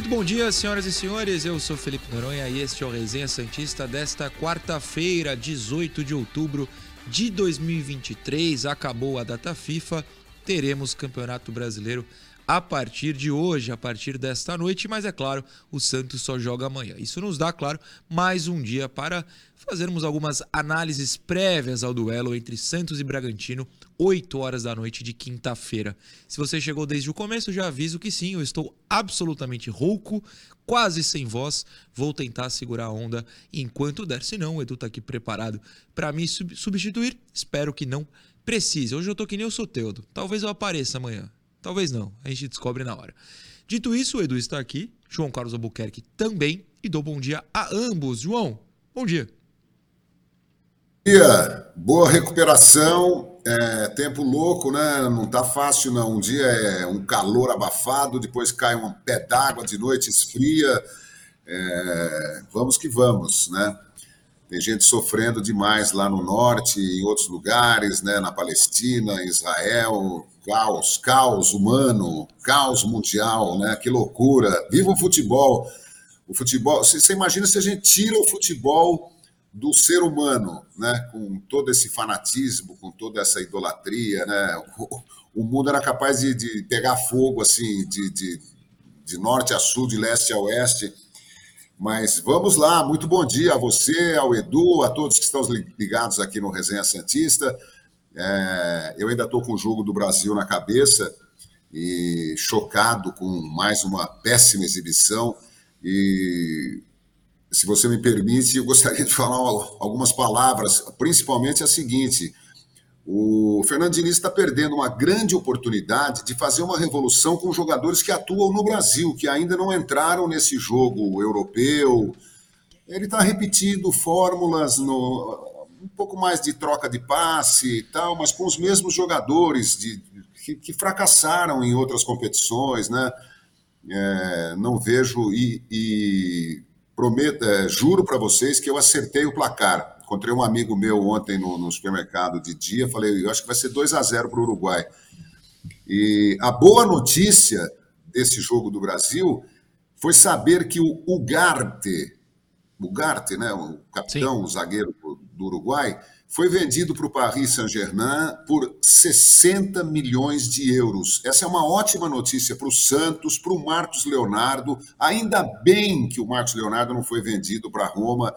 Muito bom dia, senhoras e senhores. Eu sou Felipe Noronha e este é o Resenha Santista desta quarta-feira, 18 de outubro de 2023. Acabou a data FIFA, teremos Campeonato Brasileiro a partir de hoje, a partir desta noite, mas é claro, o Santos só joga amanhã. Isso nos dá, claro, mais um dia para fazermos algumas análises prévias ao duelo entre Santos e Bragantino, 8 horas da noite de quinta-feira. Se você chegou desde o começo, já aviso que sim, eu estou absolutamente rouco, quase sem voz. Vou tentar segurar a onda enquanto der, senão o Edu está aqui preparado para me substituir. Espero que não precise. Hoje eu tô que nem o Soteudo. Talvez eu apareça amanhã. Talvez não, a gente descobre na hora. Dito isso, o Edu está aqui, João Carlos Albuquerque também, e dou bom dia a ambos. João, bom dia. Bom dia, boa recuperação. É, tempo louco, né? Não tá fácil, não. Um dia é um calor abafado, depois cai um pé d'água de noite, esfria. É, vamos que vamos, né? Tem gente sofrendo demais lá no norte, em outros lugares, né? Na Palestina, Israel, caos, caos humano, caos mundial, né? Que loucura! Viva o futebol! O futebol, você imagina se a gente tira o futebol do ser humano, né? Com todo esse fanatismo, com toda essa idolatria, né? O, o mundo era capaz de, de pegar fogo assim, de, de, de norte a sul, de leste a oeste. Mas vamos lá, muito bom dia a você, ao Edu, a todos que estão ligados aqui no Resenha Santista. É, eu ainda estou com o jogo do Brasil na cabeça e chocado com mais uma péssima exibição. E se você me permite, eu gostaria de falar algumas palavras, principalmente a seguinte: o Fernando Diniz está perdendo uma grande oportunidade de fazer uma revolução com jogadores que atuam no Brasil, que ainda não entraram nesse jogo europeu. Ele está repetindo fórmulas no, um pouco mais de troca de passe e tal, mas com os mesmos jogadores de, que, que fracassaram em outras competições, né? É, não vejo e, e prometo, é, juro para vocês que eu acertei o placar. Encontrei um amigo meu ontem no, no supermercado de dia, falei, eu acho que vai ser 2 a 0 para o Uruguai. E a boa notícia desse jogo do Brasil foi saber que o Ugarte, Ugarte, né, o capitão, Sim. o zagueiro do Uruguai, foi vendido para o Paris Saint-Germain por 60 milhões de euros. Essa é uma ótima notícia para o Santos, para o Marcos Leonardo. Ainda bem que o Marcos Leonardo não foi vendido para Roma,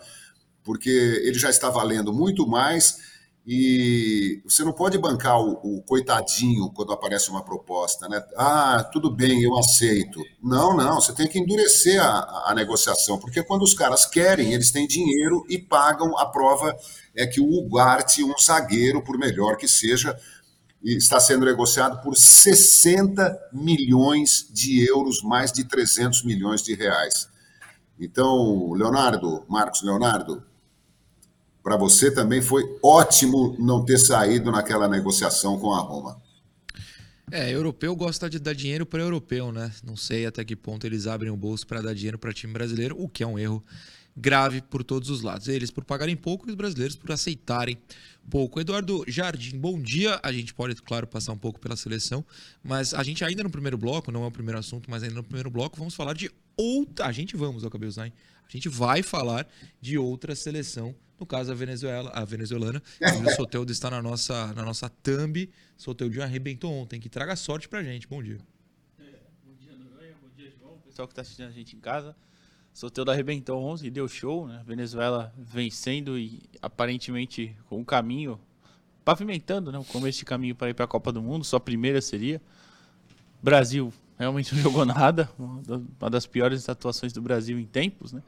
porque ele já está valendo muito mais e você não pode bancar o, o, coitadinho quando aparece uma proposta, né? Ah, tudo bem, eu aceito. Não, não, você tem que endurecer a, a negociação, porque quando os caras querem, eles têm dinheiro e pagam. A prova é que o Ugarte, um zagueiro, por melhor que seja, está sendo negociado por 60 milhões de euros, mais de 300 milhões de reais. Então, Leonardo, Marcos Leonardo, para você também foi ótimo não ter saído naquela negociação com a Roma. É, europeu gosta de dar dinheiro para europeu, né? Não sei até que ponto eles abrem o bolso para dar dinheiro para time brasileiro, o que é um erro grave por todos os lados. Eles por pagarem pouco e os brasileiros por aceitarem pouco. Eduardo Jardim, bom dia. A gente pode, claro, passar um pouco pela seleção, mas a gente ainda no primeiro bloco, não é o primeiro assunto, mas ainda no primeiro bloco, vamos falar de outra. A gente vamos, Alcabel Zain. A gente vai falar de outra seleção no caso, a Venezuela, a venezuelana, o Soteudo está na nossa, na nossa thumb. Soteudo arrebentou ontem. Que traga sorte pra gente. Bom dia. É, bom dia, Noronha. Bom dia, João. Pessoal que está assistindo a gente em casa. Soteudo arrebentou ontem e deu show, né? Venezuela vencendo e aparentemente com um caminho, pavimentando, né? O começo de caminho para ir para a Copa do Mundo. Sua primeira seria. Brasil realmente não jogou nada. Uma das piores atuações do Brasil em tempos, né?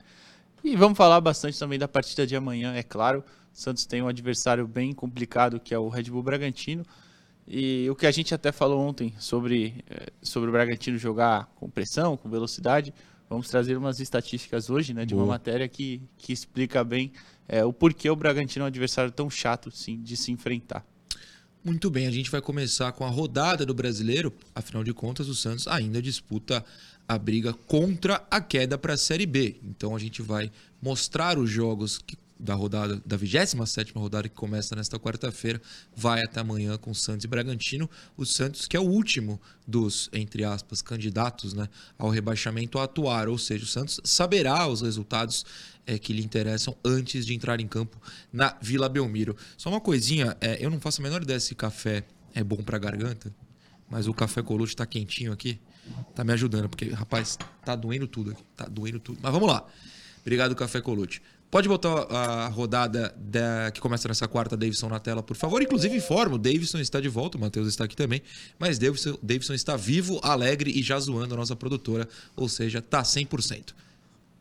E vamos falar bastante também da partida de amanhã, é claro. O Santos tem um adversário bem complicado, que é o Red Bull Bragantino. E o que a gente até falou ontem sobre, eh, sobre o Bragantino jogar com pressão, com velocidade, Vamos trazer umas estatísticas hoje, né, de Boa. uma matéria que, que explica bem é, o porquê o Bragantino é um adversário tão chato, sim, de se enfrentar. Muito bem, a gente vai começar com a rodada do brasileiro. Afinal de contas, o Santos ainda disputa a briga contra a queda para a Série B. Então a gente vai mostrar os jogos que- da rodada da 27ª rodada que começa nesta quarta-feira, vai até amanhã com Santos e Bragantino. O Santos que é o último dos, entre aspas, candidatos né, ao rebaixamento a atuar, ou seja, o Santos saberá os resultados é, que lhe interessam antes de entrar em campo na Vila Belmiro. Só uma coisinha, é, eu não faço a menor ideia se café é bom para garganta, mas o café Colute tá quentinho aqui, tá me ajudando, porque, rapaz, tá doendo tudo aqui, tá doendo tudo. Mas vamos lá. Obrigado, Café Colute. Pode botar a rodada da- que começa nessa quarta, Davidson, na tela, por favor. Inclusive, informo, Davidson está de volta, o Matheus está aqui também, mas Davidson, Davidson está vivo, alegre e já zoando a nossa produtora, ou seja, tá 100%.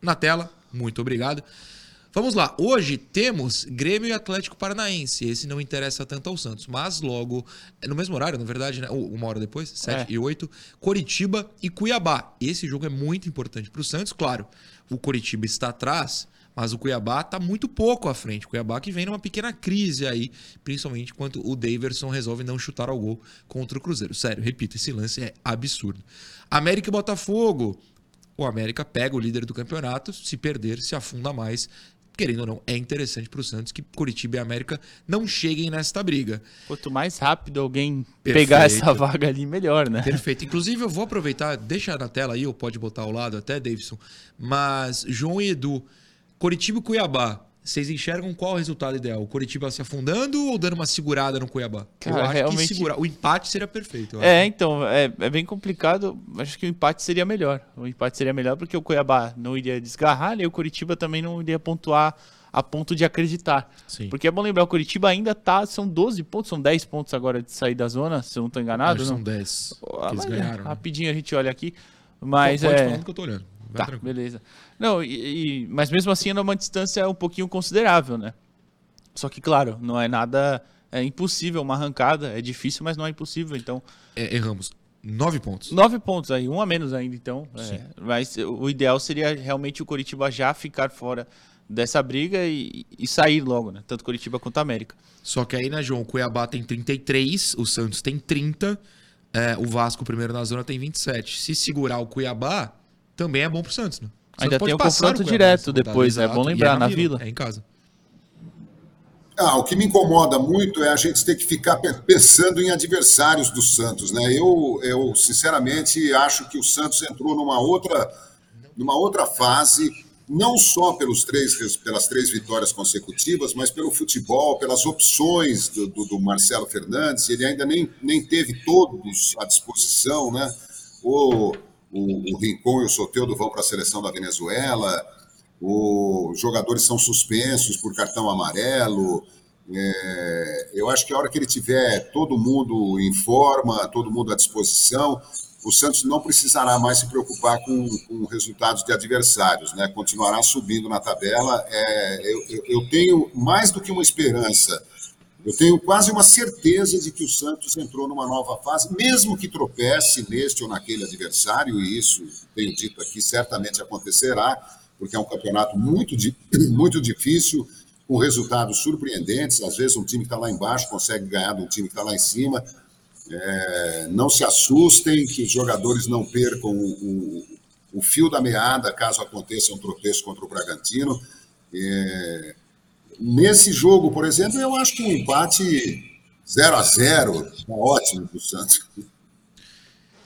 Na tela, muito obrigado. Vamos lá, hoje temos Grêmio e Atlético Paranaense. Esse não interessa tanto ao Santos, mas logo, é no mesmo horário, na verdade, né? Ou uma hora depois, 7 É. e 8, Coritiba e Cuiabá. Esse jogo é muito importante para o Santos, claro. O Coritiba está atrás, mas o Cuiabá está muito pouco à frente. O Cuiabá que vem numa pequena crise aí, principalmente enquanto o Daverson resolve não chutar ao gol contra o Cruzeiro. Sério, repito, esse lance é absurdo. América e Botafogo. O América pega o líder do campeonato, se perder, se afunda mais. Querendo ou não, é interessante para o Santos que Curitiba e América não cheguem nesta briga. Quanto mais rápido alguém Perfeito. pegar essa vaga ali, melhor, né? Perfeito. Inclusive, eu vou aproveitar, deixa na tela aí, ou pode botar ao lado até, Davidson. Mas, João e Edu, Curitiba e Cuiabá, vocês enxergam qual o resultado ideal? O Curitiba se afundando ou dando uma segurada no Cuiabá? Cara, eu acho realmente- que segurar. O empate seria perfeito. É, então, é, é bem complicado. Acho que o empate seria melhor. O empate seria melhor porque o Cuiabá não iria desgarrar e o Curitiba também não iria pontuar a ponto de acreditar. Sim. Porque é bom lembrar, o Curitiba ainda tá. São 12 pontos, são 10 pontos agora de sair da zona, se eu não tô enganado. Acho não? são 10 Ah, eles é, ganharam. né? Rapidinho a gente olha aqui. Mas pode é. falando que eu tô olhando. Tá, tranquilo. beleza. Não, e, e- mas mesmo assim é uma distância um pouquinho considerável, né? Só que, claro, não é nada é impossível, uma arrancada. É difícil, mas não é impossível. Então, É, erramos. 9 pontos. nove pontos aí, um a menos ainda, então. é, mas o ideal seria realmente o Coritiba já ficar fora dessa briga e, e sair logo, né? Tanto Coritiba quanto América. Só que aí, né, João? O Cuiabá tem 33, o Santos tem 30, é, o Vasco, primeiro na zona, tem 27. Se segurar o Cuiabá, também é bom pro Santos, né? O Ainda Santos pode tem o confronto Cuiabá direto rodada, depois, é bom e lembrar, na Vila. É em casa. Ah, o que me incomoda muito é a gente ter que ficar pe- pensando em adversários do Santos, né? Eu, eu sinceramente acho que o Santos entrou numa outra, numa outra fase, não só pelos três, pelas três vitórias consecutivas, mas pelo futebol, pelas opções do, do- do Marcelo Fernandes. Ele ainda nem, nem teve todos à disposição, né? O, o, o e o Soteldo vão para a seleção da Venezuela os jogadores são suspensos por cartão amarelo. É, eu acho que a hora que ele tiver todo mundo em forma, todo mundo à disposição, o Santos não precisará mais se preocupar com, com resultados de adversários, né? Continuará subindo na tabela. É, eu- eu tenho mais do que uma esperança. Eu tenho quase uma certeza de que o Santos entrou numa nova fase, mesmo que tropece neste ou naquele adversário, e isso, tenho dito aqui, certamente acontecerá, porque é um campeonato muito, muito difícil, com resultados surpreendentes. Às vezes, um time que está lá embaixo consegue ganhar de um time que está lá em cima. É, não se assustem, que os jogadores não percam o, o- o fio da meada caso aconteça um tropeço contra o Bragantino. É, Nesse jogo, por exemplo, eu acho que um empate 0 a 0 tá ótimo para o Santos.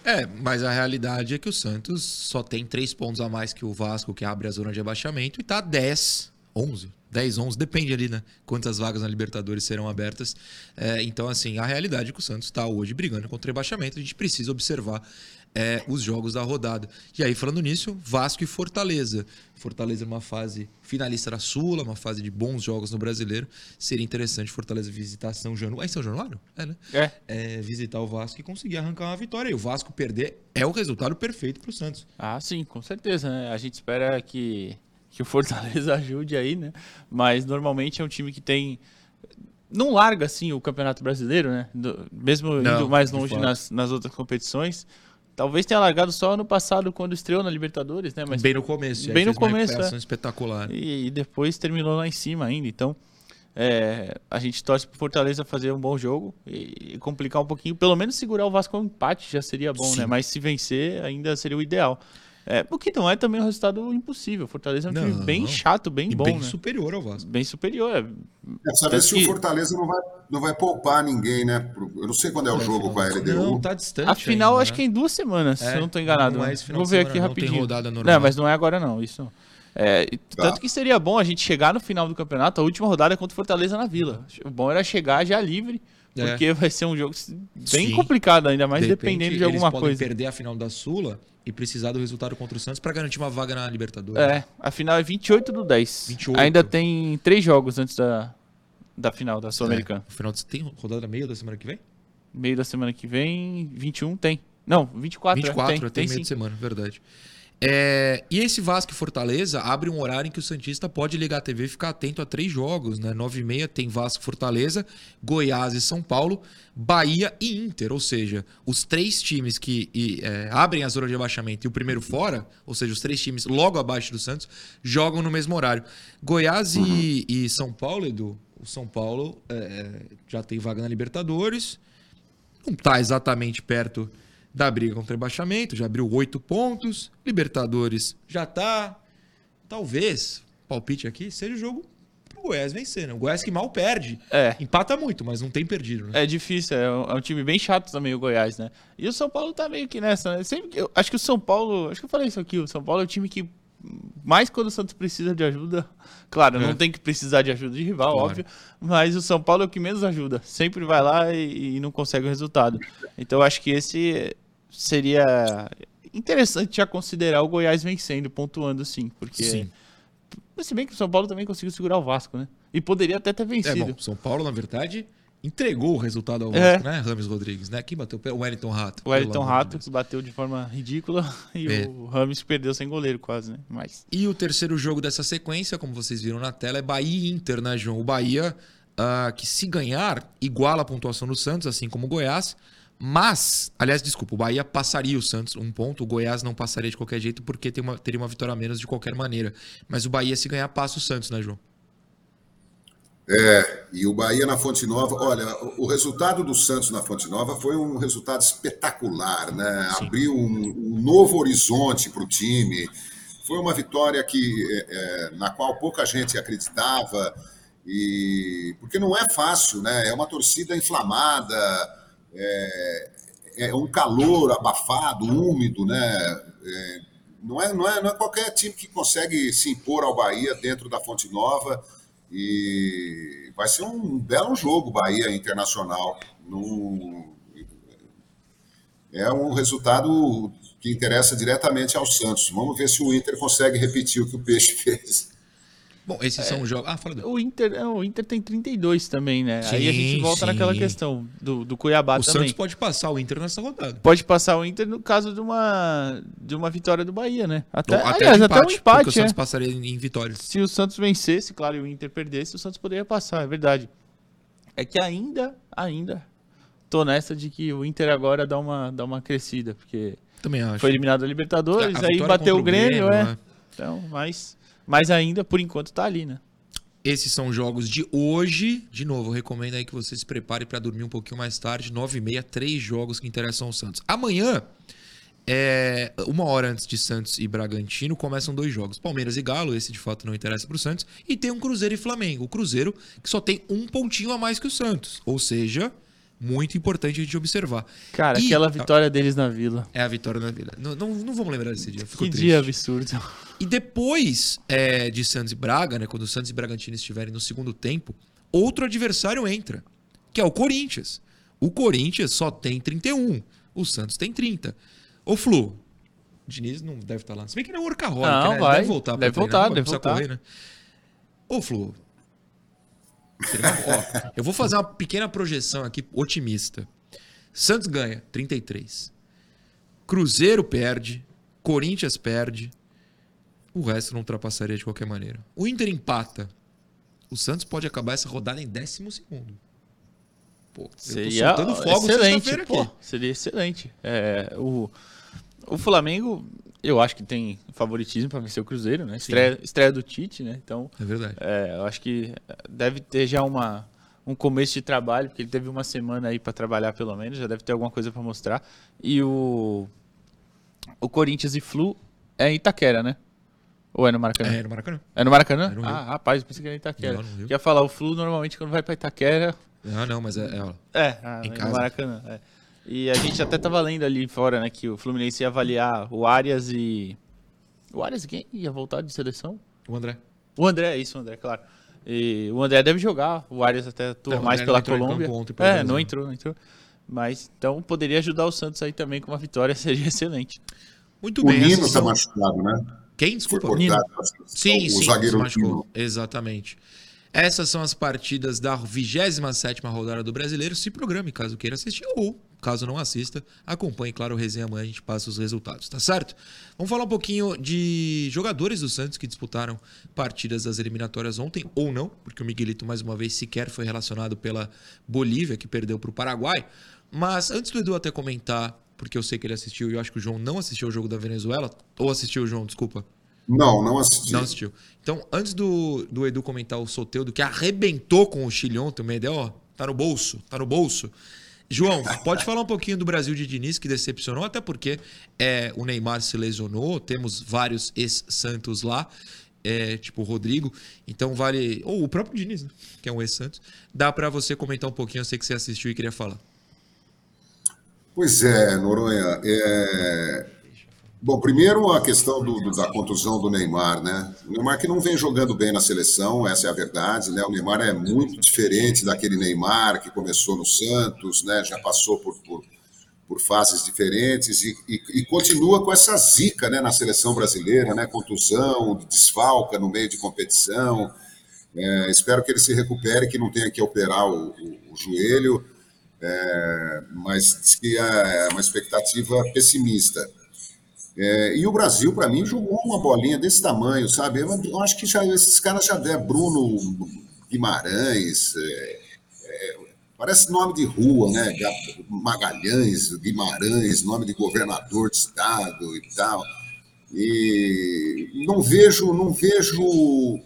É, mas a realidade é que o Santos só tem três pontos a mais que o Vasco, que abre a zona de abaixamento, e tá 10, 11. 10, 11, depende ali, né? Quantas vagas na Libertadores serão abertas. É, então, assim, a realidade é que o Santos está hoje brigando contra o rebaixamento. A gente precisa observar é, os jogos da rodada. E aí, falando nisso, Vasco e Fortaleza. Fortaleza numa fase finalista da Sula, uma fase de bons jogos no brasileiro. Seria interessante Fortaleza visitar São Januário. É São Januário? É, né? É. é, visitar o Vasco e conseguir arrancar uma vitória. E o Vasco perder é o resultado perfeito para o Santos. Ah, sim, com certeza, né? A gente espera que, que o Fortaleza ajude aí, né? Mas normalmente é um time que tem. Não larga, assim, o Campeonato Brasileiro, né? Do- mesmo Não, indo mais longe nas, nas outras competições. Talvez tenha largado só ano passado quando estreou na Libertadores, né? Mas bem no começo. bem no começo, é. espetacular. e, e depois terminou lá em cima ainda. Então, é, a gente torce pro Fortaleza fazer um bom jogo e, e complicar um pouquinho. Pelo menos segurar o Vasco ao empate já seria bom, Sim. né? Mas se vencer, ainda seria o ideal. É, o que não é também um resultado impossível. Fortaleza é um time Não. bem chato, bem E bom, bem né? superior ao Vasco. Bem superior. é. É, Tanto se que- o Fortaleza não vai, não vai poupar ninguém, né? Eu não sei quando é o jogo com a LDU. Não, tá distante. A final ainda, acho né? que é em duas semanas, se É, eu não tô enganado. não é né? final Vou ver aqui não, tem rapidinho. Não, mas não é agora não, isso não. É, Tá. Tanto que seria bom a gente chegar no final do campeonato, a última rodada é contra o Fortaleza na Vila. O bom era chegar já livre, É. porque vai ser um jogo bem Sim. complicado, ainda mais De repente, dependendo de eles alguma podem coisa. perder a final da Sula e precisar do resultado contra o Santos para garantir uma vaga na Libertadores. É, a final é 28 do 10. 28. Ainda tem três jogos antes da, da final da Sul-Americana. É. Final de... Tem rodada meio da semana que vem? Meio da semana que vem, 21 tem. Não, 24, 24, é, tem, tem, tem meio sim. de semana, verdade. É, e esse Vasco e Fortaleza abre um horário em que o Santista pode ligar a TV e ficar atento a três jogos, né? 9 e meia tem Vasco Fortaleza, Goiás e São Paulo, Bahia e Inter. Ou seja, os três times que e, é, abrem a zona de abaixamento e o primeiro fora, ou seja, os três times logo abaixo do Santos, jogam no mesmo horário. Goiás e, e São Paulo, Edu, o São Paulo é, já tem vaga na Libertadores, não está exatamente perto da briga contra o rebaixamento, já abriu oito pontos. Libertadores já tá. Talvez, palpite aqui, seja o jogo pro Goiás vencer, né? O Goiás que mal perde. É. Empata muito, mas não tem perdido, né? É difícil, é um, é um time bem chato também o Goiás, né? E o São Paulo tá meio que nessa, né? Sempre eu acho que o São Paulo, acho que eu falei isso aqui, o São Paulo é o time que mais quando o Santos precisa de ajuda, claro, É. não tem que precisar de ajuda de rival, Claro. óbvio, mas o São Paulo é o que menos ajuda, sempre vai lá e, e não consegue o resultado. Então eu acho que esse seria interessante já considerar o Goiás vencendo, pontuando sim, porque Sim. se bem que o São Paulo também conseguiu segurar o Vasco, né? E poderia até ter É, vencido. bom, São Paulo, na verdade, entregou o resultado ao É. Vasco, né? Rames Rodrigues, né? Quem bateu? O Wellington Rato. O Wellington de Rato que bateu de forma ridícula e É. o Rames perdeu sem goleiro quase, né? Mas E o terceiro jogo dessa sequência, como vocês viram na tela, é Bahia e Inter, né, João? O Bahia, ah, que se ganhar, iguala a pontuação do Santos, assim como o Goiás. Mas, aliás, desculpa, o Bahia passaria o Santos um ponto, o Goiás não passaria de qualquer jeito porque tem uma- teria uma vitória a menos de qualquer maneira. Mas o Bahia, se ganhar, passa o Santos, né, João? E o Bahia na Fonte Nova, olha, o resultado do Santos na Fonte Nova foi um resultado espetacular, né? Abriu um, um novo horizonte para o time. Foi uma vitória que, é, é, na qual pouca gente acreditava, e porque não é fácil, né? É uma torcida inflamada, é, é um calor abafado, úmido, né? É, não, é, não, é, não é qualquer time que consegue se impor ao Bahia dentro da Fonte Nova. E vai ser um belo jogo Bahia Internacional. No... É um resultado que interessa diretamente ao Santos. Vamos ver se o Inter consegue repetir o que o Peixe fez. Bom, esses são os jogos. Ah, fala do... o Inter, é, o Inter tem 32 também, né? Aí a gente Sim, volta naquela sim. questão do, do Cuiabá O também. Santos pode passar o Inter nessa rodada. Pode passar o Inter no caso de uma, de uma vitória do Bahia, né? Até, Ou aliás, de até um porque o empate, é. Santos passaria em em vitória. Se o Santos vencesse, claro, e o Inter perdesse, o Santos poderia passar, é verdade. É que ainda, ainda, tô nessa de que o Inter agora dá uma, dá uma crescida, porque Também acho. foi eliminado da Libertadores, A aí bateu o contra Grêmio, é. né? Então, mas, mas ainda, por enquanto, tá ali, né? Esses são jogos de hoje. De novo, eu recomendo aí que você se prepare para dormir um pouquinho mais tarde. 9h30, três jogos que interessam ao Santos. Amanhã, é, uma hora antes de Santos e Bragantino, começam dois jogos. Palmeiras e Galo, esse de fato não interessa para o Santos. E tem um Cruzeiro e Flamengo. O Cruzeiro que só tem um pontinho a mais que o Santos. Ou seja, muito importante a gente observar. Cara, E- aquela vitória deles na Vila. É a vitória na vida. Não, não, não vamos lembrar desse dia. Fico Que triste. dia absurdo. E depois é, de Santos e Braga, né, quando o Santos e Bragantino estiverem no segundo tempo, outro adversário entra, que é o Corinthians. O Corinthians só tem 31, o Santos tem 30. Ô Flu, o Diniz não deve estar lá. Se bem que não é workaholic, Não, né? Vai. Deve voltar Deve treinar, voltar, deve voltar. correr, né? Ô Flu, ó, eu vou fazer uma pequena projeção aqui otimista. Santos ganha 33. Cruzeiro perde, Corinthians perde, o resto não ultrapassaria de qualquer maneira. O Inter empata. O Santos pode acabar essa rodada em décimo segundo. Pô, eu tô Seria soltando fogo excelente, pô, aqui. seria excelente. É, o, O Flamengo, eu acho que tem favoritismo para vencer o Cruzeiro, né? Estreia, estreia, do Tite, né? Então, é verdade. É, eu acho que deve ter já uma, um começo de trabalho, porque ele teve uma semana aí para trabalhar pelo menos, já deve ter alguma coisa para mostrar. E o o Corinthians e Flu é em Itaquera, né? Ou é no Maracanã? É no Maracanã. É no Maracanã? É no ah, rapaz, pensei que era em Itaquera. Não, não Ia falar, o Flu normalmente quando vai para Itaquera... Ah, não, mas é... É, é ah, em casa. no Maracanã, é. E a gente até tava lendo ali fora, né, que o Fluminense ia avaliar o Arias e... O Arias quem ia voltar de seleção? O André. O André, isso, o André, claro. E o André deve jogar, o Arias até atua é, mais pela Colômbia. Ontem, é, não entrou, não entrou. Mas então poderia ajudar o Santos aí também com uma vitória, seria excelente. Muito o bem. O Nino está machucado, né? Quem? Desculpa. Foi Nino. Sim, o sim. Zagueiro Nino. Exatamente. Essas são as partidas da 27 rodada do Brasileiro. Se programe caso queira assistir ou, caso não assista, acompanhe, claro, o resenha amanhã a gente passa os resultados, tá certo? Vamos falar um pouquinho de jogadores do Santos que disputaram partidas das eliminatórias ontem, ou não, porque o Miguelito, mais uma vez, sequer foi relacionado pela Bolívia, que perdeu para o Paraguai. Mas antes do Edu até comentar, porque eu sei que ele assistiu e eu acho que o João não assistiu o jogo da Venezuela, ou assistiu o João, desculpa. Não, não assisti. Não assistiu. Então, antes do, do Edu comentar o Soteudo, que arrebentou com o Chile ontem, uma ideia, ó, tá no bolso, tá no bolso. João, pode falar um pouquinho do Brasil de Diniz, que decepcionou, até porque é, o Neymar se lesionou, temos vários ex-Santos lá, é, tipo o Rodrigo, então vale. Ou o próprio Diniz, né, que é um ex-Santos. Dá para você comentar um pouquinho, eu sei que você assistiu e queria falar. Pois é, Noronha. É... Bom, primeiro a questão do, do, da contusão do Neymar, né? O Neymar que não vem jogando bem na seleção, essa é a verdade, né? O Neymar é muito diferente daquele Neymar que começou no Santos, né? Já passou por, por, por fases diferentes e, e, e, continua com essa zica, né? Na seleção brasileira, né? Contusão, desfalca no meio de competição. É, espero que ele se recupere, que não tenha que operar o, o, o joelho, é, mas que é uma expectativa pessimista. É, e o Brasil, para mim, jogou uma bolinha desse tamanho, sabe? Eu, eu acho que já, esses caras já deram Bruno Guimarães, é, é, parece nome de rua, né? Magalhães, Guimarães, nome de governador de estado e tal. E não vejo, não vejo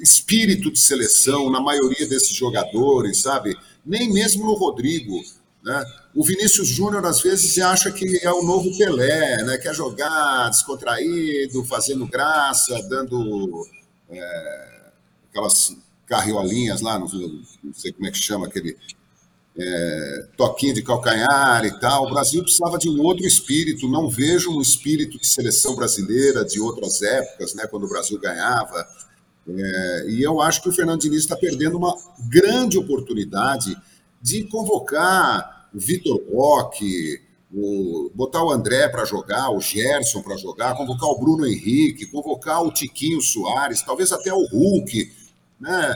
espírito de seleção na maioria desses jogadores, sabe? Nem mesmo no Rodrigo. Né? O Vinícius Júnior, às vezes, acha que é o novo Pelé, né? quer jogar descontraído, fazendo graça, dando é, aquelas carriolinhas lá, não, sei como é que chama, aquele é, toquinho de calcanhar e tal. O Brasil precisava de um outro espírito, não vejo um espírito de seleção brasileira de outras épocas, né? quando o Brasil ganhava. É, e eu acho que o Fernando Diniz está perdendo uma grande oportunidade de convocar o Vitor Roque, o, botar o André para jogar, o Gerson para jogar, convocar o Bruno Henrique, convocar o Tiquinho Soares, talvez até o Hulk, né?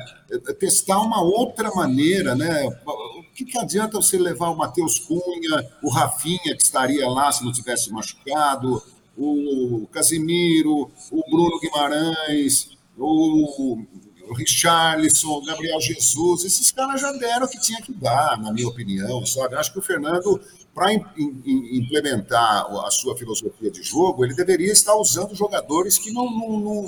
testar uma outra maneira. Né? O que, que adianta você levar o Matheus Cunha, o Rafinha, que estaria lá se não tivesse machucado, o Casimiro, o Bruno Guimarães, o Richarlison, Gabriel Jesus, esses caras já deram o que tinha que dar, na minha opinião, sabe? Acho que o Fernando, para implementar a sua filosofia de jogo, ele deveria estar usando jogadores que não, não, não,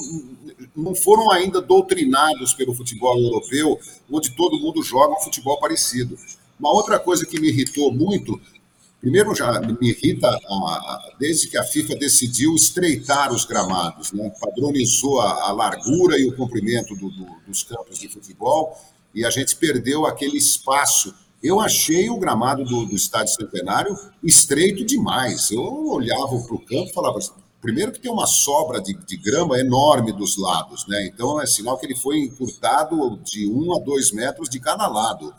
não foram ainda doutrinados pelo futebol europeu, onde todo mundo joga um futebol parecido. Uma outra coisa que me irritou muito Primeiro, já me irrita, desde que a FIFA decidiu estreitar os gramados, né? padronizou a, a, largura e o comprimento do, do, dos campos de futebol, e a gente perdeu aquele espaço. Eu achei o gramado do, do Estádio Centenário estreito demais. Eu olhava para o campo e falava, primeiro que tem uma sobra de, de, grama enorme dos lados, né? Então é sinal que ele foi encurtado de um a dois metros de cada lado.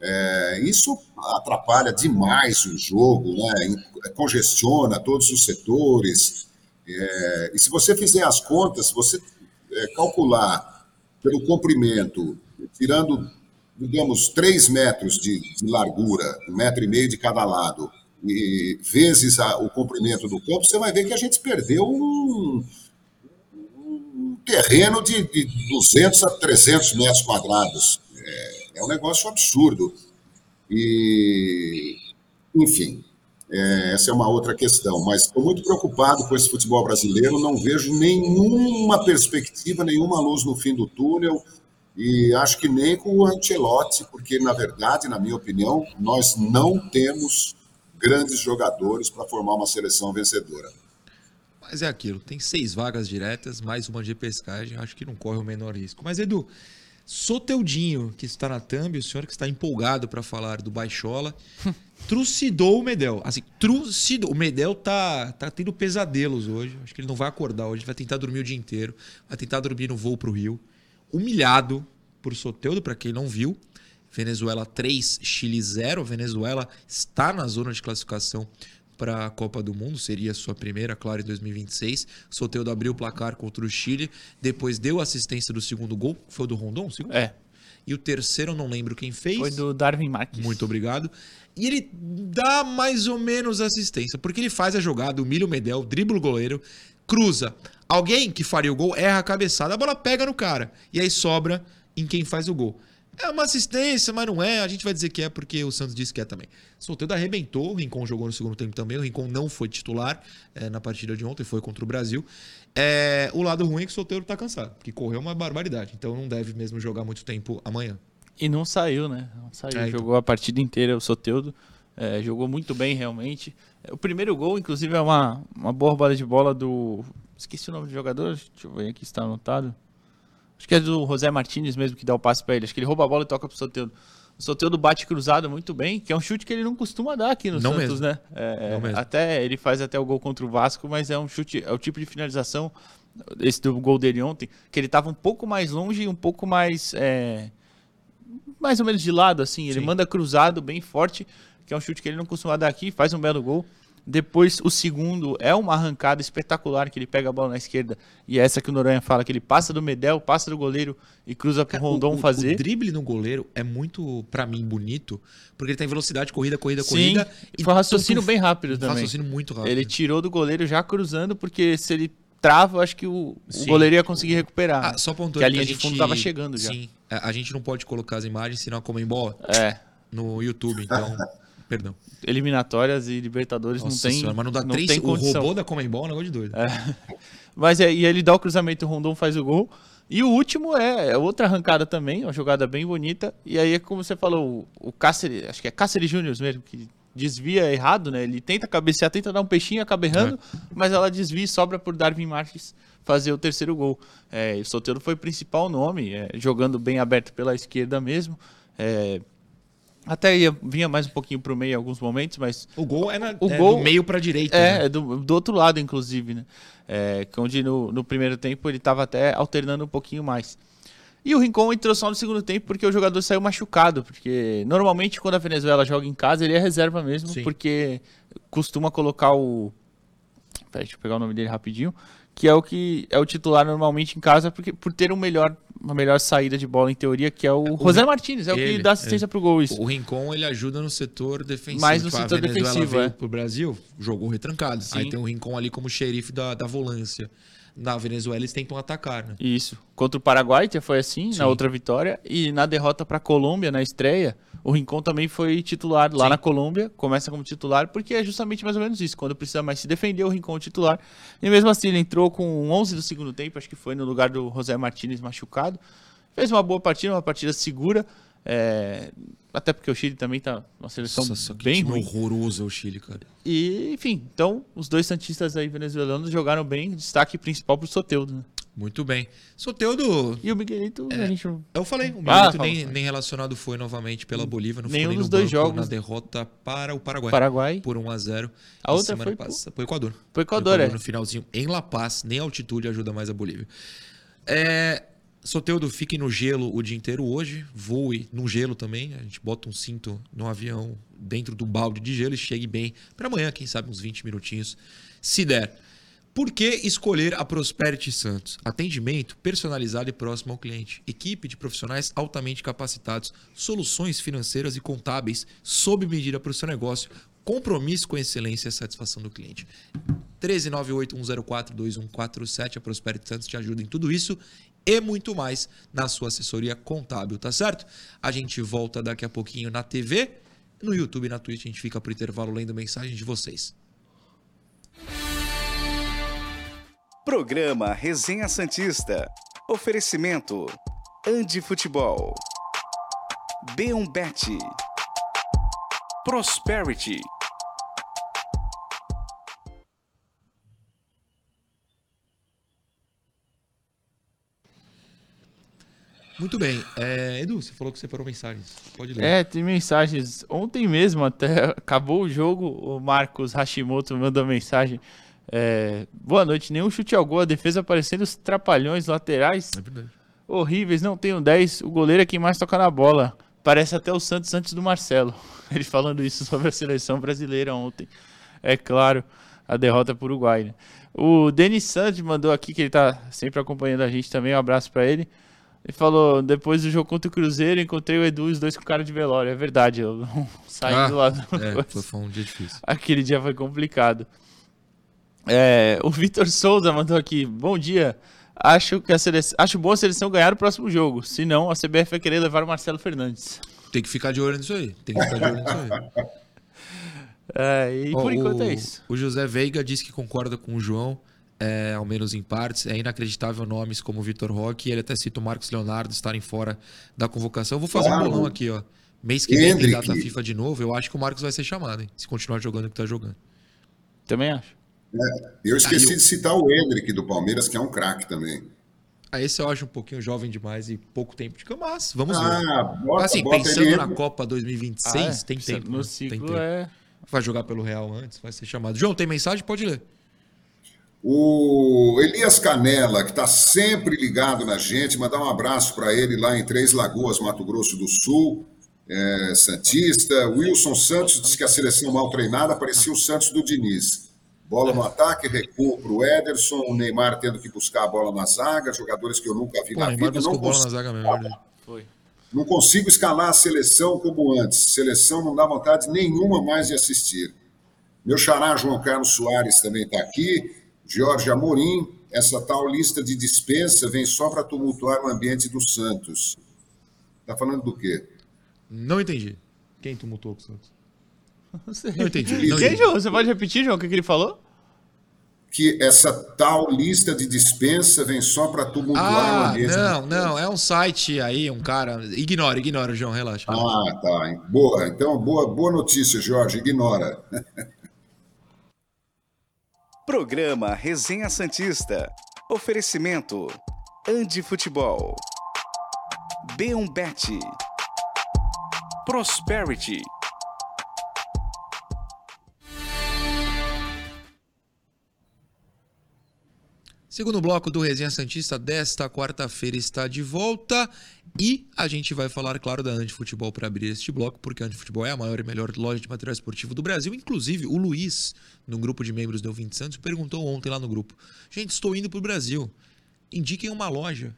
É, isso atrapalha demais o jogo, né? congestiona todos os setores. É, e se você fizer as contas, se você é, calcular pelo comprimento, tirando, digamos, 3 metros de, de, largura, um metro e meio de cada lado, e vezes a, o comprimento do campo, você vai ver que a gente perdeu um, um terreno de, de 200 a 300 metros quadrados. É, um negócio absurdo. E, enfim, É, essa é uma outra questão. Mas estou muito preocupado com esse futebol brasileiro. Não vejo nenhuma perspectiva, nenhuma luz no fim do túnel. E acho que nem com o Ancelotti, porque, na verdade, na minha opinião, nós não temos grandes jogadores para formar uma seleção vencedora. Mas é aquilo, tem seis vagas diretas, mais uma de pescagem, acho que não corre o menor risco. Mas, Edu, Soteudinho, que está na thumb, o senhor que está empolgado para falar do Baixola, trucidou o Medel. Assim, trucidou. O Medel tá, tá tendo pesadelos hoje. Acho que ele não vai acordar hoje, vai tentar dormir o dia inteiro, vai tentar dormir no voo para o Rio humilhado por Soteudo, para quem não viu. Venezuela 3, Chile 0. Venezuela está na zona de classificação para a Copa do Mundo, seria sua primeira, claro, em 2026. Soteudo abriu o placar contra o Chile, depois deu assistência do segundo gol, foi do Rondon? Segundo? É. E o terceiro, eu não lembro quem fez. Foi do Darwin Marques. Muito obrigado. E ele dá mais ou menos assistência, porque ele faz a jogada, humilha o Medel, dribla o goleiro, cruza. Alguém que faria o gol erra a cabeçada, a bola pega no cara. E aí sobra em quem faz o gol. É uma assistência, mas não é. A gente vai dizer que é porque o Santos disse que é também. Solteiro arrebentou, o Rincon jogou no segundo tempo também. O Rincon não foi titular é, na partida de ontem, foi contra o Brasil. É, o lado ruim é que o Solteiro tá cansado, porque correu uma barbaridade. Então não deve mesmo jogar muito tempo amanhã. E não saiu, né? Não saiu. É, então. Jogou a partida inteira o Soteudo. É, jogou muito bem, realmente. O primeiro gol, inclusive, é uma, uma boa bola de bola do Esqueci o nome do jogador, deixa eu ver aqui se está anotado. Acho que é do José Martinez mesmo que dá o passe para ele. Acho que ele rouba a bola e toca pro Soteudo. O Soteudo bate cruzado muito bem, que é um chute que ele não costuma dar aqui no não Santos, mesmo. né? É, não até ele faz até o gol contra o Vasco, mas é um chute, é o tipo de finalização esse do gol dele ontem, que ele estava um pouco mais longe e um pouco mais é, mais ou menos de lado assim, ele Sim. manda cruzado bem forte, que é um chute que ele não costuma dar aqui, faz um belo gol. Depois, o segundo é uma arrancada espetacular que ele pega a bola na esquerda. E é essa que o Noronha fala, que ele passa do Medel, passa do goleiro e cruza pro Rondon o, fazer. O drible no goleiro é muito, para mim, bonito, porque ele tem velocidade, corrida, corrida, Sim, corrida. E foi um raciocínio bem rápido também. raciocínio muito rápido. Ele tirou do goleiro já cruzando, porque se ele trava, eu acho que o, o goleiro ia conseguir recuperar. Ah, só pontuando que a linha que a de fundo tava chegando já. Sim, a gente não pode colocar as imagens, senão a Comembol é. no YouTube, então... Perdão. Eliminatórias e Libertadores Nossa não tem. Senhora, mas não dá não três. Tem o robô da Comembol é um negócio de doido. É. Mas é, e ele dá o cruzamento, o Rondon faz o gol. E o último é, é, outra arrancada também, uma jogada bem bonita. E aí, como você falou, o, o Cáceres, acho que é Cáceres Júnior mesmo, que desvia errado, né? Ele tenta cabecear, tenta dar um peixinho, acaba errando, é. mas ela desvia e sobra por Darwin Marques fazer o terceiro gol. É, o Soteldo foi o principal nome, é, jogando bem aberto pela esquerda mesmo. É, até ia, vinha mais um pouquinho pro meio em alguns momentos, mas. O gol é, na, o é gol, do meio para direita. É, né? do, do outro lado, inclusive, né? É, onde no, no primeiro tempo ele estava até alternando um pouquinho mais. E o Rincon entrou só no segundo tempo porque o jogador saiu machucado. Porque normalmente quando a Venezuela joga em casa, ele é reserva mesmo, Sim. porque costuma colocar o. Peraí, deixa eu pegar o nome dele rapidinho que é o que é o titular normalmente em casa porque, por ter um melhor, uma melhor saída de bola em teoria, que é o, o José Martinez, é ele, o que dá assistência é. pro gol isso. O Rincon ele ajuda no setor defensivo. Mais no setor defensivo, é. pro Brasil, jogou retrancado. Sim. Aí tem o Rincon ali como xerife da, da volância na Venezuela eles tentam atacar, né? Isso. Contra o Paraguai foi assim, Sim. na outra vitória. E na derrota para a Colômbia, na estreia, o Rincon também foi titular lá Sim. na Colômbia. Começa como titular, porque é justamente mais ou menos isso. Quando precisa mais se defender, o Rincon é titular. E mesmo assim, ele entrou com 11 do segundo tempo, acho que foi no lugar do José Martinez machucado. Fez uma boa partida, uma partida segura. É, até porque o Chile também tá uma seleção Nossa, bem ruim. horroroso o Chile, cara. E, enfim, então os dois santistas aí venezuelanos jogaram bem, destaque principal pro Soteudo, né? Muito bem. Soteudo. E o Miguelito, é, a gente. Eu falei, o ah, Miguelito ah, nem, nem, relacionado foi novamente pela Bolívia, não Nenhum foi dos dois jogos. na derrota para o Paraguai. Paraguai. Por 1 a 0 A outra foi passada. Foi o Equador. Foi o Equador, Equador é. No finalzinho, em La Paz, nem altitude ajuda mais a Bolívia. É, Soteudo, fique no gelo o dia inteiro hoje, voe no gelo também. A gente bota um cinto no avião dentro de um balde de gelo e chegue bem para amanhã, quem sabe uns 20 minutinhos, se der. Por que escolher a Prosperity Santos? Atendimento personalizado e próximo ao cliente. Equipe de profissionais altamente capacitados, soluções financeiras e contábeis sob medida para o seu negócio, compromisso com a excelência e satisfação do cliente. 13981042147, a Prosperity Santos te ajuda em tudo isso e muito mais na sua assessoria contábil, tá certo? A gente volta daqui a pouquinho na TV. No YouTube e na Twitch a gente fica pro intervalo lendo mensagens de vocês. Programa Resenha Santista. Oferecimento: Andi Futebol. B1 Bet. Prosperity. Muito bem. É, Edu, você falou que separou mensagens. Pode ler. É, tem mensagens. Ontem mesmo, até acabou o jogo, o Marcos Hashimoto mandou mensagem. É, Boa noite, nenhum chute ao gol, a defesa aparecendo os trapalhões laterais. É verdade. Horríveis, não um 10. O goleiro é quem mais toca na bola. Parece até o Santos antes do Marcelo. Ele falando isso sobre a seleção brasileira ontem. É claro, a derrota para o Uruguai. Né? O Denis Santos mandou aqui, que ele tá sempre acompanhando a gente também. Um abraço para ele. Ele falou: depois do jogo contra o Cruzeiro, encontrei o Edu e os dois com cara de velório. É verdade, eu não saí Ah, do lado. É, foi, foi um dia difícil. Aquele dia foi complicado. É, o Vitor Souza mandou aqui: Bom dia. Acho que a seleção, acho bom a seleção ganhar o próximo jogo. Se não, a CBF vai querer levar o Marcelo Fernandes. Tem que ficar de olho nisso aí. Tem que ficar de olho nisso aí. É, e Ó, por enquanto o, é isso. O José Veiga diz que concorda com o João, é, ao menos em partes. É inacreditável nomes como o Vitor Roque. Ele até cita o Marcos Leonardo estarem fora da convocação. Eu vou fazer Claro. um bolão aqui, ó. Mês que vem tem data FIFA de novo. Eu acho que o Marcos vai ser chamado, hein? Se continuar jogando o que tá jogando. Também acho. Eu esqueci Aí eu- de citar o Hendrick do Palmeiras, que é um craque também. Ah, esse eu acho um pouquinho jovem demais e pouco tempo de cama, mas vamos ver. Ah, bota, assim, bota pensando ele. na Copa 2026, Ah, é. tem tempo. No né? ciclo tem tempo. é. Vai jogar pelo Real antes, vai ser chamado. João, tem mensagem? Pode ler. O Elias Canela, que está sempre ligado na gente, mandar um abraço para ele lá em Três Lagoas, Mato Grosso do Sul, é, Santista. Wilson Santos disse que a seleção mal treinada parecia o Santos do Diniz. Bola no ataque, recuo para o Ederson, o Neymar tendo que buscar a bola na zaga, jogadores que eu nunca vi Pô, na Neymar vida. Não, bola cons- na zaga mesmo, é não consigo escalar a seleção como antes. Seleção não dá vontade nenhuma mais de assistir. Meu xará João Carlos Soares também está aqui. Jorge Amorim, essa tal lista de dispensa vem só para tumultuar o ambiente do Santos. Está falando do quê? Não entendi. Quem tumultuou com o Santos? Não sei. Não entendi. Não entendi. João? Você pode repetir, João, o que, que ele falou? Que essa tal lista de dispensa vem só para tumultuar o Ah, ambiente não, não. É um site aí, um cara. Ignora, ignora, João, relaxa. Ah, tá. Boa. Então, boa, boa notícia, Jorge. Ignora. Programa Resenha Santista. Oferecimento: Andi Futebol. B1 Bet. Prosperity. Segundo bloco do Resenha Santista desta quarta-feira está de volta e a gente vai falar, claro, da Antifutebol para abrir este bloco, porque a Antifutebol é a maior e melhor loja de material esportivo do Brasil. Inclusive, o Luiz, no grupo de membros do 20 Santos, perguntou ontem lá no grupo: Gente, estou indo para o Brasil. Indiquem uma loja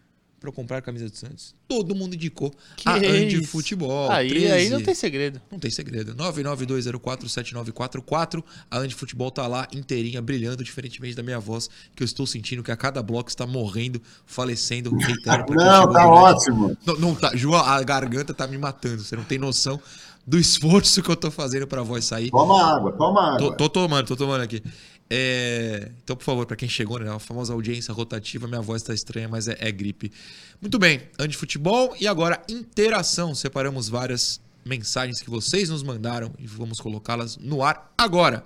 para comprar camisa do Santos. Todo mundo indicou Que a isso? Antifutebol. Aí, 13. aí não tem segredo. Não tem segredo. 992047944. A Antifutebol tá lá inteirinha, brilhando, diferentemente da minha voz, que eu estou sentindo que a cada bloco está morrendo, falecendo, reitero. Não, tá ótimo. Não, não tá. João, a garganta tá me matando. Você não tem noção do esforço que eu tô fazendo pra voz sair. Toma água, toma água. Tô, tô tomando, tô tomando aqui. É, Então, por favor, pra quem chegou, né? A famosa audiência rotativa, minha voz tá estranha, mas é, é gripe. Muito bem, antifutebol e agora interação. Separamos várias mensagens que vocês nos mandaram e vamos colocá-las no ar agora.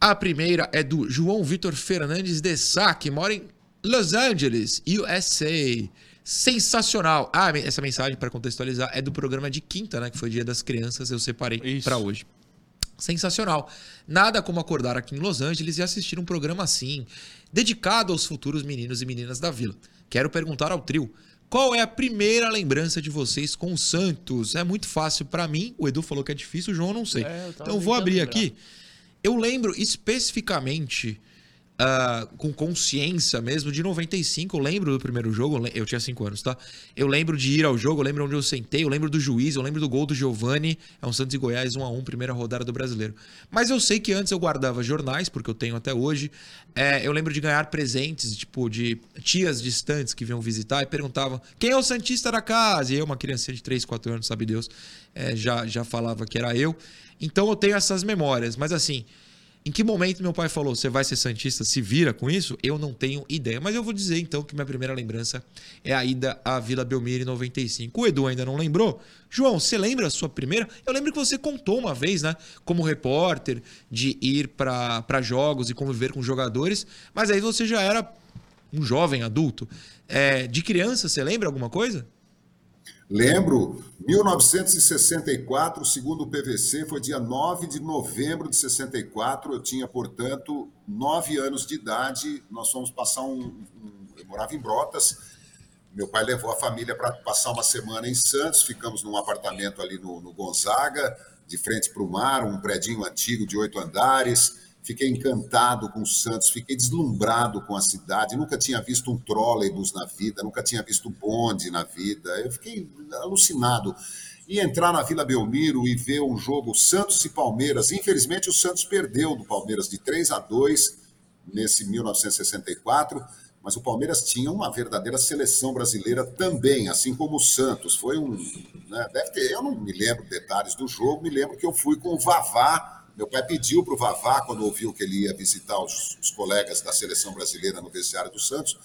A primeira é do João Vitor Fernandes de Sá, que mora em Los Angeles, USA. Sensacional. Ah, essa mensagem, para contextualizar, é do programa de quinta, né? Que foi Dia das Crianças, eu separei para hoje. Sensacional. Nada como acordar aqui em Los Angeles e assistir um programa assim, dedicado aos futuros meninos e meninas da vila. Quero perguntar ao trio. Qual é a primeira lembrança de vocês com o Santos? É muito fácil para mim. O Edu falou que é difícil, o João não sei. É, então eu vou abrir lembrar. aqui. Eu lembro especificamente uh, com consciência mesmo de 95. Eu lembro do primeiro jogo, eu tinha 5 anos, tá? Eu lembro de ir ao jogo, eu lembro onde eu sentei, eu lembro do juiz, eu lembro do gol do Giovani. É um Santos e Goiás 1 a 1 primeira rodada do brasileiro. Mas eu sei que antes eu guardava jornais, porque eu tenho até hoje. É, eu lembro de ganhar presentes, tipo, de tias distantes que vinham visitar e perguntavam quem é o Santista da casa? E eu, uma criança de 3, 4 anos, sabe Deus, é, já, já falava que era eu. Então eu tenho essas memórias, mas assim. Em que momento meu pai falou, você vai ser Santista, se vira com isso? Eu não tenho ideia. Mas eu vou dizer então que minha primeira lembrança é a ida à Vila Belmiro em 95. O Edu ainda não lembrou. João, você lembra a sua primeira? Eu lembro que você contou uma vez, né? Como repórter, de ir para jogos e conviver com jogadores. Mas aí você já era um jovem adulto. É, de criança, você lembra alguma coisa? Lembro, 1964, segundo o PVC, foi dia 9 de novembro de 64. Eu tinha, portanto, nove anos de idade. Nós fomos passar um. um eu morava em Brotas. Meu pai levou a família para passar uma semana em Santos. Ficamos num apartamento ali no, no Gonzaga, de frente para o mar, um predinho antigo de oito andares fiquei encantado com o Santos, fiquei deslumbrado com a cidade, nunca tinha visto um trolleybus na vida, nunca tinha visto bonde na vida, eu fiquei alucinado. E entrar na Vila Belmiro e ver um jogo Santos e Palmeiras, infelizmente o Santos perdeu do Palmeiras de 3 a 2 nesse 1964, mas o Palmeiras tinha uma verdadeira seleção brasileira também, assim como o Santos. Foi um. Né, deve ter, eu não me lembro detalhes do jogo, me lembro que eu fui com o Vavá meu pai pediu para o Vavá, quando ouviu que ele ia visitar os, os colegas da seleção brasileira no vestiário do Santos,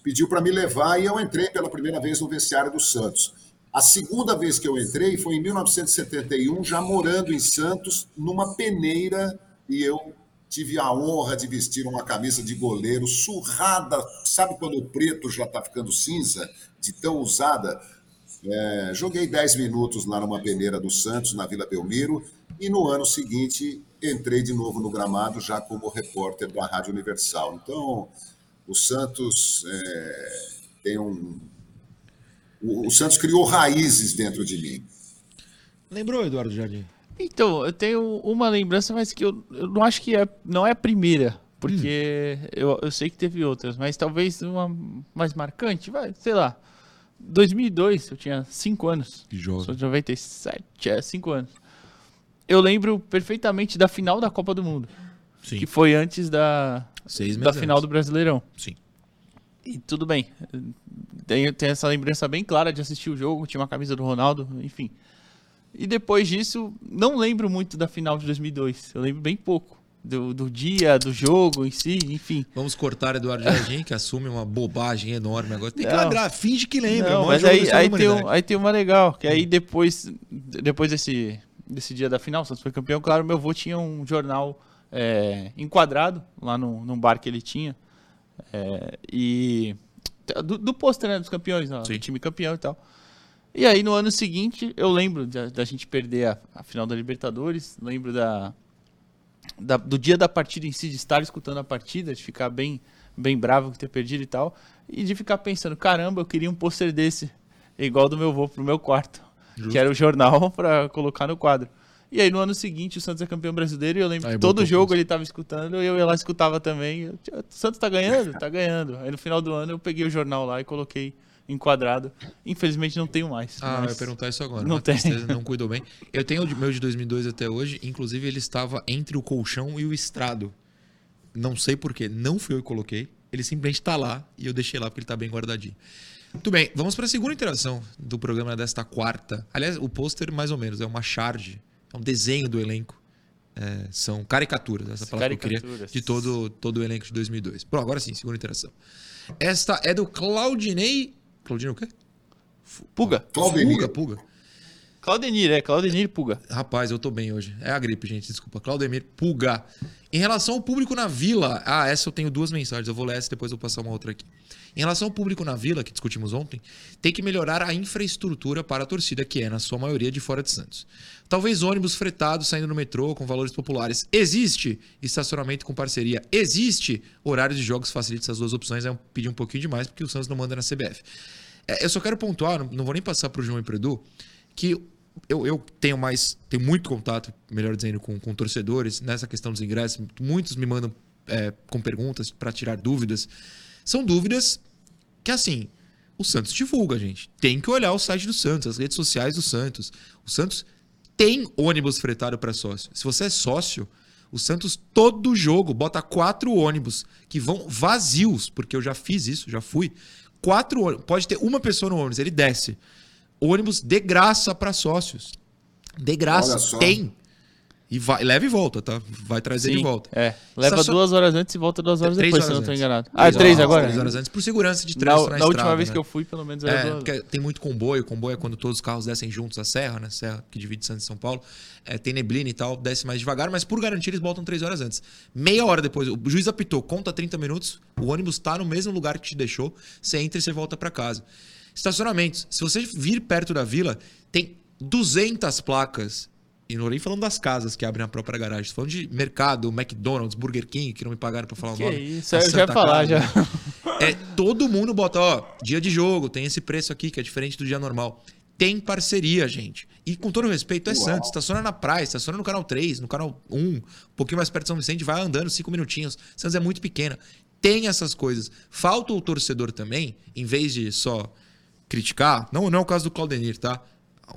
pediu para me levar e eu entrei pela primeira vez no vestiário do Santos. A segunda vez que eu entrei foi em 1971, já morando em Santos, numa peneira, e eu tive a honra de vestir uma camisa de goleiro surrada. Sabe quando o preto já está ficando cinza, de tão usada? É, joguei 10 minutos lá numa peneira do Santos, na Vila Belmiro, e no ano seguinte entrei de novo no gramado, já como repórter da Rádio Universal. Então, o Santos é, tem um. O, o, Santos criou raízes dentro de mim. Lembrou, Eduardo Jardim? Então, eu tenho uma lembrança, mas que eu, eu não acho que é, não é a primeira, porque hum. eu, eu sei que teve outras, mas talvez uma mais marcante, vai, sei lá. 2002, eu tinha 5 anos. Que jovem. Sou de 97, é 5 anos. Eu lembro perfeitamente da final da Copa do Mundo. Sim. Que foi antes da, da final do Brasileirão. Sim. E tudo bem. Tenho, tenho essa lembrança bem clara de assistir o jogo, tinha uma camisa do Ronaldo, enfim. E depois disso, não lembro muito da final de 2002. Eu lembro bem pouco do, do dia, do jogo em si, enfim. Vamos cortar Eduardo Jardim, que assume uma bobagem enorme agora. Tem que não, lembrar, finge que lembra. Não, mas aí, aí, tem um, aí tem uma legal, que aí depois, depois desse, desse dia da final, o Santos foi campeão, claro, meu avô tinha um jornal é, enquadrado lá no, num bar que ele tinha. É, e do, do pôster né, dos campeões, ó, do time campeão e tal. E aí no ano seguinte eu lembro da, da gente perder a, a, final da Libertadores, lembro da, da, do dia da partida em si, de estar escutando a partida, de ficar bem, bem bravo com ter perdido e tal, e de ficar pensando, caramba, eu queria um pôster desse, igual do meu avô pro meu quarto, Justo. que era o jornal para colocar no quadro. E aí no ano seguinte o Santos é campeão brasileiro e eu lembro aí, que todo jogo ele estava escutando e eu ia lá escutava também. O Santos tá ganhando? Tá ganhando. Aí no final do ano eu peguei o jornal lá e coloquei enquadrado. Infelizmente não tenho mais. Ah, eu ia perguntar isso agora. Não tem. Não cuidou bem. Eu tenho o meu de 2002 até hoje, inclusive ele estava entre o colchão e o estrado. Não sei porquê, não fui eu que coloquei. Ele simplesmente está lá e eu deixei lá porque ele está bem guardadinho. Muito bem, vamos para a segunda interação do programa desta quarta. Aliás, o pôster mais ou menos é uma charge, é um desenho do elenco. É, são caricaturas, essa palavra caricaturas. que eu queria, de todo, todo o elenco de 2002. Bom, agora sim, segunda interação. Esta é do Claudinei Claudinei o quê? Puga. Claudinei. Puga, Puga. Claudenir, é Claudenir Puga. Rapaz, eu tô bem hoje. É a gripe, gente, desculpa. Claudemir Puga. Em relação ao público na vila. Ah, essa eu tenho duas mensagens. Eu vou ler essa e depois eu vou passar uma outra aqui. Em relação ao público na vila, que discutimos ontem, tem que melhorar a infraestrutura para a torcida, que é, na sua maioria, de fora de Santos. Talvez ônibus fretados saindo no metrô com valores populares. Existe estacionamento com parceria. Existe horário de jogos facilita essas duas opções. É pedir um pouquinho demais, porque o Santos não manda na CBF. É, eu só quero pontuar, não vou nem passar para o João e para Edu, que eu, eu, tenho mais, tenho muito contato, melhor dizendo, com, com torcedores nessa questão dos ingressos. Muitos me mandam é, com perguntas para tirar dúvidas. São dúvidas que, assim, o Santos divulga, gente. Tem que olhar o site do Santos, as redes sociais do Santos. O Santos tem ônibus fretado para sócio. Se você é sócio, o Santos todo jogo bota quatro ônibus que vão vazios, porque eu já fiz isso, já fui. Quatro ônibus, pode ter uma pessoa no ônibus, ele desce. Ônibus de graça para sócios. De graça, tem. E vai, leva e volta, tá? Vai trazer Sim, de volta. É. Leva Estacion- duas horas antes e volta duas horas Três depois, horas se eu não tô antes. enganado. Ah, três agora? Três horas antes, por segurança de Na, trânsito na, na última estrada, vez né? que eu fui, pelo menos era É, duas. porque tem muito comboio, comboio é quando todos os carros descem juntos a serra, né? Serra que divide Santos e São Paulo. É, tem neblina e tal, desce mais devagar, mas por garantia eles voltam três horas antes. Meia hora depois, o juiz apitou, conta 30 minutos, o ônibus tá no mesmo lugar que te deixou, você entra e você volta para casa. Estacionamentos. Se você vir perto da vila, tem 200 placas. E não tô nem falando das casas que abrem a própria garagem. Tô falando de mercado, McDonald's, Burger King, que não me pagaram pra falar Que o nome. isso, A eu já ia falar, Casa. já. É, todo mundo bota, ó, dia de jogo, tem esse preço aqui que é diferente do dia normal. Tem parceria, gente. E com todo respeito, é Santos. Estaciona na praia, estaciona no canal 3, no canal 1, um pouquinho mais perto de São Vicente, vai andando cinco minutinhos. Santos é muito pequena. Tem essas coisas. Falta o torcedor também, em vez de só criticar, não, não é o caso do Claudenir, tá?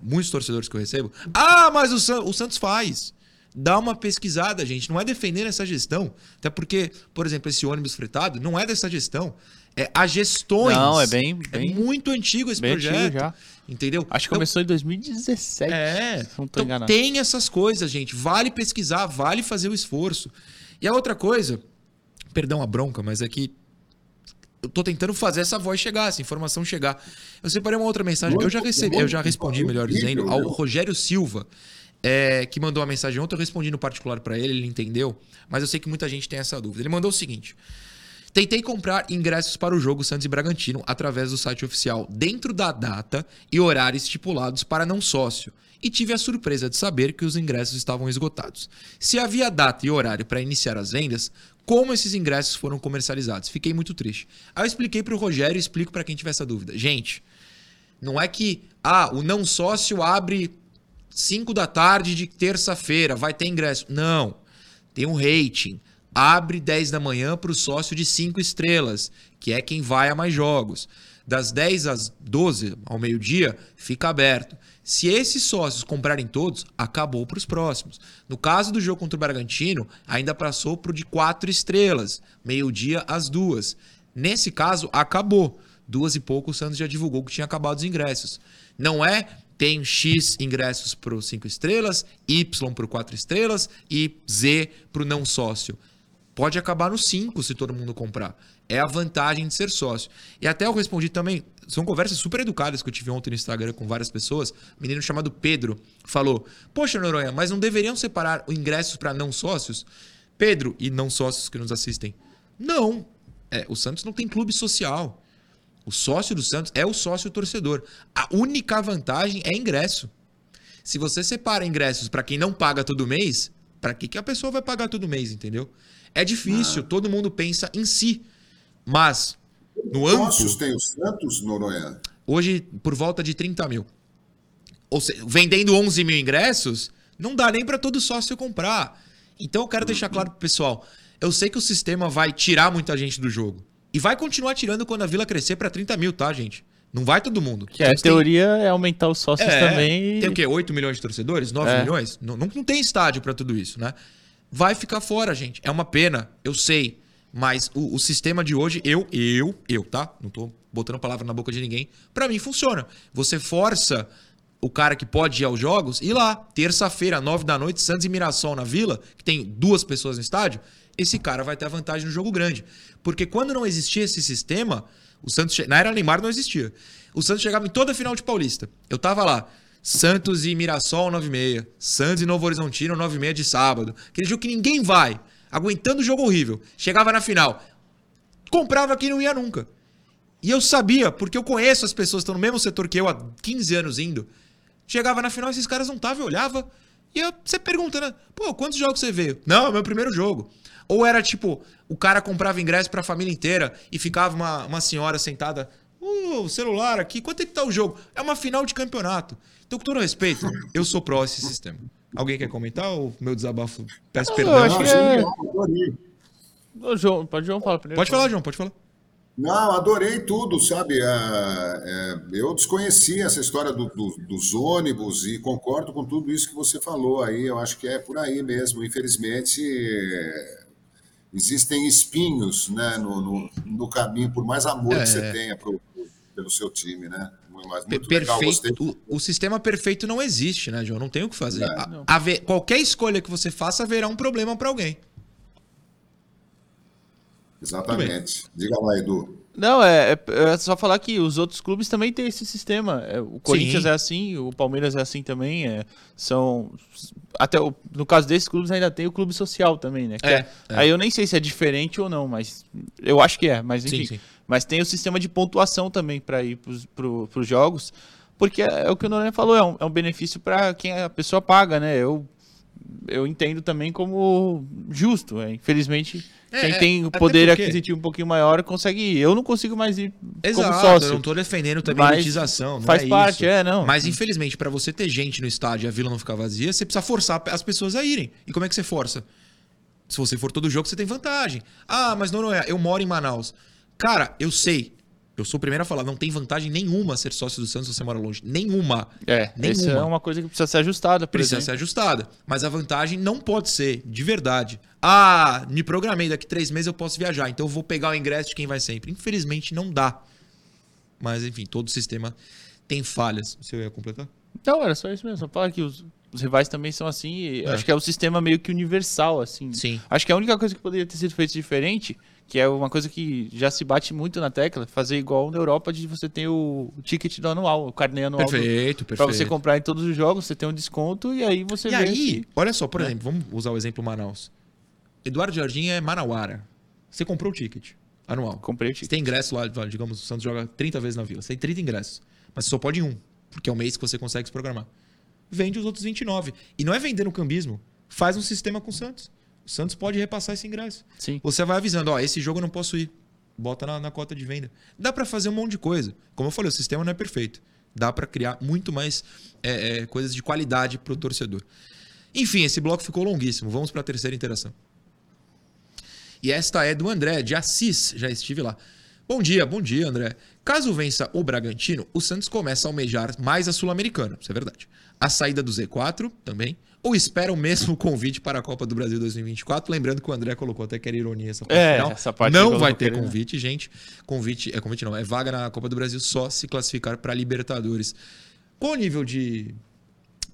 Muitos torcedores que eu recebo. Ah, mas o, San- o Santos faz. Dá uma pesquisada, gente. Não é defender essa gestão. Até porque, por exemplo, esse ônibus fretado não é dessa gestão. É a gestões. Não, é bem- É bem- muito antigo esse antigo projeto. já. Entendeu? Acho que Então, começou em 2017. é, não tô então enganado. tem essas coisas, gente. Vale pesquisar, vale fazer o esforço. E a outra coisa, perdão a bronca, mas é que eu tô tentando fazer essa voz chegar, essa informação chegar. Eu separei uma outra mensagem eu já recebi, eu já respondi, melhor dizendo, ao Rogério Silva, é, que mandou uma mensagem ontem, eu respondi no particular para ele, ele entendeu, mas eu sei que muita gente tem essa dúvida. Ele mandou o seguinte: Tentei comprar ingressos para o jogo Santos e Bragantino através do site oficial dentro da data e horários estipulados para não sócio. E tive a surpresa de saber que os ingressos estavam esgotados. Se havia data e horário para iniciar as vendas, como esses ingressos foram comercializados? Fiquei muito triste. Aí eu expliquei para o Rogério e explico para quem tiver essa dúvida. Gente, não é que ah, o não sócio abre 5 da tarde de terça-feira, vai ter ingresso. Não. Tem um rating. Abre 10 da manhã para o sócio de 5 estrelas, que é quem vai a mais jogos. Das 10 às 12, ao meio-dia, fica aberto. Se esses sócios comprarem todos, acabou para os próximos. No caso do jogo contra o Bragantino, ainda passou para o de 4 estrelas, meio-dia às duas. Nesse caso, acabou. Duas e pouco, o Santos já divulgou que tinha acabado os ingressos. Não é tem X ingressos para o 5 estrelas, Y para o 4 estrelas e Z para o não sócio. Pode acabar no 5 se todo mundo comprar. É a vantagem de ser sócio. E até eu respondi também, são conversas super educadas que eu tive ontem no Instagram com várias pessoas. Um menino chamado Pedro falou: Poxa, Noronha, mas não deveriam separar os ingressos para não sócios? Pedro e não sócios que nos assistem. Não. É, o Santos não tem clube social. O sócio do Santos é o sócio torcedor. A única vantagem é ingresso. Se você separa ingressos para quem não paga todo mês, para que, que a pessoa vai pagar todo mês, entendeu? É difícil, todo mundo pensa em si. Mas, no amplo, Sócios tem o Santos, Noronha? hoje por volta de 30 mil. Ou seja, vendendo 11 mil ingressos, não dá nem para todo sócio comprar. Então eu quero deixar claro pro pessoal, eu sei que o sistema vai tirar muita gente do jogo. E vai continuar tirando quando a Vila crescer para 30 mil, tá, gente? Não vai todo mundo. Que a tem- teoria é aumentar os sócios é, também. e- Tem o quê? 8 milhões de torcedores? 9 É. milhões? Não, não, não tem estádio pra tudo isso, né? Vai ficar fora, gente. É uma pena, eu sei. Mas o, o sistema de hoje, eu, eu, eu, tá? Não tô botando palavra na boca de ninguém. Pra mim funciona. Você força o cara que pode ir aos jogos, ir lá, terça-feira, 9 da noite, Santos e Mirassol na Vila, que tem duas pessoas no estádio, esse cara vai ter a vantagem no jogo grande. Porque quando não existia esse sistema, o Santos. Na era Neymar não existia. O Santos chegava em toda a final de Paulista. Eu tava lá. Santos e Mirassol 9,6. Santos e Novo Horizontino 9,6 de sábado. Aquele jogo que ninguém vai. Aguentando o jogo horrível. Chegava na final. Comprava quem não ia nunca. E eu sabia, porque eu conheço as pessoas que estão no mesmo setor que eu há 15 anos indo. Chegava na final, esses caras não estavam, eu olhava. E eu- você pergunta, né? Pô, quantos jogos você veio? Não, é meu primeiro jogo. Ou era tipo, o cara comprava ingresso pra família inteira e ficava uma, uma senhora sentada. Uh, o celular aqui, quanto é que tá o jogo? É uma final de campeonato. Então, com todo respeito, eu sou pró esse sistema. Alguém quer comentar ou meu desabafo? Peço eu perdão. acho Não, que é-. Ô, João, pode João falar primeiro. Pode falar, João, pode falar. Não, adorei tudo, sabe? É, é, eu desconhecia essa história do, do, dos ônibus e concordo com tudo isso que você falou aí. Eu acho que é por aí mesmo. Infelizmente, é, existem espinhos né, no, no, no, caminho, por mais amor que você tenha pro, pelo seu time, né? Mas muito perfeito. Legal, o, o, sistema perfeito não existe, né, João? Não tem o que fazer. É. A, a, qualquer escolha que você faça haverá um problema para alguém. Exatamente. Diga lá, Edu. Não, é, é, é, só falar que os outros clubes também têm esse sistema. É, o Corinthians Sim. é assim, o Palmeiras é assim também. É, são até o, no caso desses clubes ainda tem o clube social também, né? É, é, aí eu nem sei se é diferente ou não, mas eu acho que é. Mas enfim, sim, sim. Mas tem o sistema de pontuação também para ir para os jogos, porque é, o que o Noronha falou, é um, é um benefício para quem a pessoa paga, né? Eu eu entendo também como justo. É. Infelizmente, é, quem tem o poder porque... aquisitivo um pouquinho maior consegue ir. Eu não consigo mais ir Exato, como sócio. Eu não estou defendendo também a elitização. faz é parte, isso. é, não. Mas infelizmente, para você ter gente no estádio e a vila não ficar vazia, você precisa forçar as pessoas a irem. E como é que você força? Se você for todo jogo, você tem vantagem. Ah, mas é. Eu moro em Manaus. Cara, eu sei. Eu sou o primeiro a falar, não tem vantagem nenhuma ser sócio do Santos se você mora longe. Nenhuma. É, nenhuma. Isso é uma coisa que precisa ser ajustada. Precisa exemplo. ser ajustada. Mas a vantagem não pode ser, de verdade. Ah, me programei, daqui três meses eu posso viajar, então eu vou pegar o ingresso de quem vai sempre. Infelizmente não dá. Mas enfim, todo sistema tem falhas. Você ia completar? Não, era só isso mesmo. Só falar que os, os rivais também são assim. É. Acho que é um sistema meio que universal, assim. Sim. Acho que a única coisa que poderia ter sido feita diferente que é uma coisa que já se bate muito na tecla, fazer igual na Europa de você ter o, ticket do anual, o carnê anual. Perfeito, perfeito. Para você comprar em todos os jogos, você tem um desconto e aí você e aí, olha só, por é. exemplo, vamos usar o exemplo Manaus. Eduardo Jardim é Manauara. Você comprou o ticket anual. Comprei o ticket. Você tem ingresso lá, digamos, o Santos joga 30 vezes na Vila. Você tem 30 ingressos, mas você só pode em um, porque é o mês que você consegue se programar. Vende os outros 29. E não é vender no cambismo. Faz um sistema com o Santos. O Santos pode repassar esse ingresso. Sim. Você vai avisando, ó, esse jogo eu não posso ir. Bota na, na cota de venda. Dá para fazer um monte de coisa. Como eu falei, o sistema não é perfeito. Dá para criar muito mais é, é, coisas de qualidade para o torcedor. Enfim, esse bloco ficou longuíssimo. Vamos para a terceira interação. E esta é do André, de Assis. Já estive lá. Bom dia, bom dia, André. Caso vença o Bragantino, o Santos começa a almejar mais a Sul-Americana, isso é verdade. A saída do Z4 também, ou espera o mesmo convite para a Copa do Brasil 2024. Lembrando que o André colocou até que era ironia essa parte é, final. Essa parte não vai ter convite, gente. Convite, é convite não, é vaga na Copa do Brasil só se classificar para Libertadores. Qual o nível de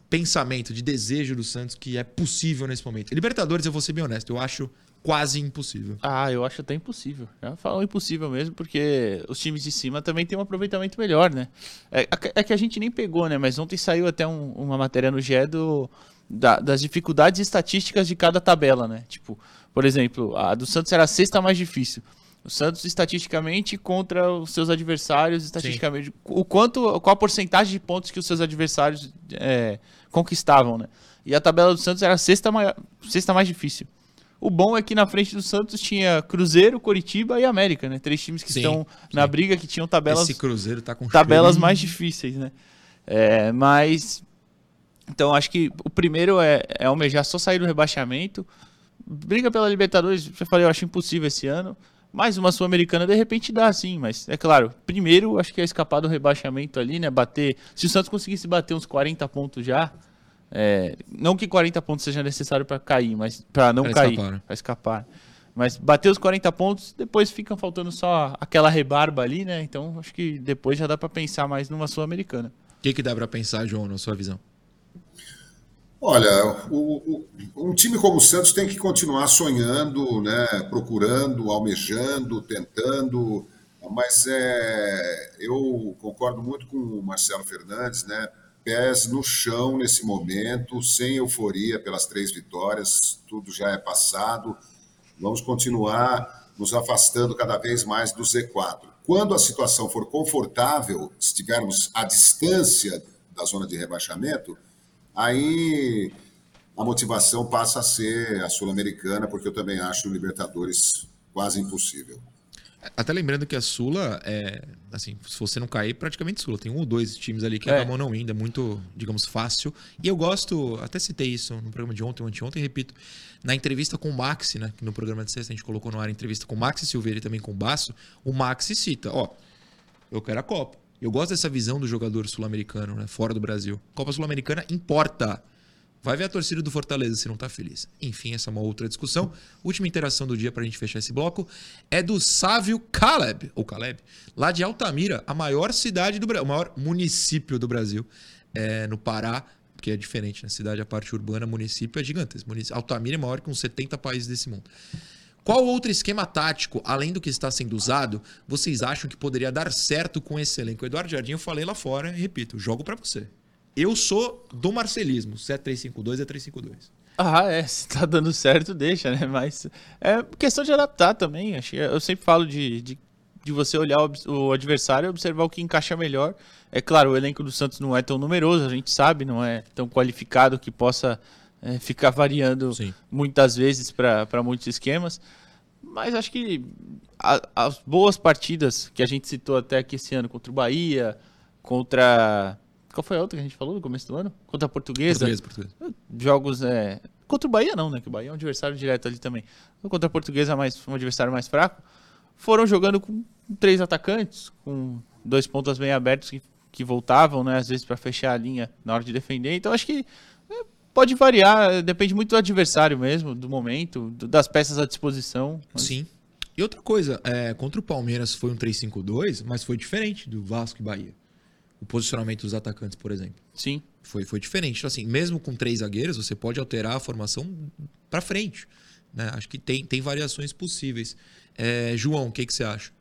pensamento, de desejo do Santos que é possível nesse momento? Libertadores, eu vou ser bem honesto, eu acho quase impossível. Ah, eu acho até impossível. Eu falo impossível mesmo, porque os times de cima também têm um aproveitamento melhor, né? É, é que a gente nem pegou, né? Mas ontem saiu até um, uma matéria no GE do da, das dificuldades estatísticas de cada tabela, né? Tipo, por exemplo, a do Santos era a sexta mais difícil. O Santos estatisticamente contra os seus adversários, estatisticamente, Sim. o quanto, qual a porcentagem de pontos que os seus adversários é, conquistavam, né? E a tabela do Santos era a sexta, maior, sexta mais difícil. O bom é que na frente do Santos tinha Cruzeiro, Coritiba e América, né? Três times que sim, estão sim. na briga, que tinham tabelas. Esse Cruzeiro tá com tabelas mais difíceis, né? É, mas então acho que o primeiro é, é almejar só sair do rebaixamento. Briga pela Libertadores, já falei, eu acho impossível esse ano. Mais uma Sul-Americana de repente dá sim, mas é claro, primeiro acho que é escapar do rebaixamento ali, né? Bater. Se o Santos conseguisse bater uns 40 pontos já, é, não que 40 pontos seja necessário para cair, mas para não pra cair, para escapar. Mas bater os 40 pontos, depois fica faltando só aquela rebarba ali, né? Então acho que depois já dá para pensar mais numa Sul-Americana. O que, que dá para pensar, João, na sua visão? Olha, o, o, um time como o Santos tem que continuar sonhando, né, procurando, almejando, tentando, mas é, eu concordo muito com o Marcelo Fernandes, né, pés no chão nesse momento, sem euforia pelas três vitórias, tudo já é passado, vamos continuar nos afastando cada vez mais do Z4. Quando a situação for confortável, estivermos à distância da zona de rebaixamento, Aí a motivação passa a ser a Sul-Americana, porque eu também acho o Libertadores quase impossível. Até lembrando que a Sula é. Assim, se você não cair, praticamente Sula. Tem um ou dois times ali que é. acabam não indo. É muito, digamos, fácil. E eu gosto, até citei isso no programa de ontem ou anteontem, repito, na entrevista com o Maxi, né? Que no programa de sexta a gente colocou no ar a entrevista com o Maxi Silveira e também com o Basso. O Maxi cita: ó, eu quero a Copa. Eu gosto dessa visão do jogador sul-americano, né? Fora do Brasil. Copa Sul-Americana importa. Vai ver a torcida do Fortaleza se não tá feliz. Enfim, essa é uma outra discussão. Última interação do dia para a gente fechar esse bloco é do Sávio Caleb, ou Caleb, lá de Altamira, a maior cidade do Brasil, o maior município do Brasil, é, no Pará, que é diferente, na né? cidade, a parte urbana, município é gigantesco. Altamira é maior que uns 70 países desse mundo. Qual outro esquema tático, além do que está sendo usado, vocês acham que poderia dar certo com esse elenco? Eduardo Jardim, eu falei lá fora, e repito, jogo para você. Eu sou do marcelismo. Se é 352, é 352. Ah, é. Se tá dando certo, deixa, né? Mas é questão de adaptar também. Eu sempre falo de, de, de você olhar o adversário e observar o que encaixa melhor. É claro, o elenco do Santos não é tão numeroso, a gente sabe, não é tão qualificado que possa é, ficar variando Sim. muitas vezes para muitos esquemas. Mas acho que a, as boas partidas que a gente citou até aqui esse ano contra o Bahia, contra qual foi a outra que a gente falou no começo do ano? Contra a Portuguesa. Portuguesa, Portuguesa. Jogos. É... Contra o Bahia, não, né? Que o Bahia é um adversário direto ali também. Contra a Portuguesa, mais, um adversário mais fraco. Foram jogando com três atacantes, com dois pontas bem abertos que, que voltavam, né? Às vezes para fechar a linha na hora de defender. Então acho que pode variar, depende muito do adversário mesmo, do momento, do, das peças à disposição. Mas... Sim. E outra coisa, é, contra o Palmeiras foi um 3-5-2, mas foi diferente do Vasco e Bahia o posicionamento dos atacantes, por exemplo. Sim. Foi, foi diferente. Então, assim, mesmo com três zagueiros, você pode alterar a formação para frente. Né? Acho que tem, tem variações possíveis. É, João, o que, que você acha?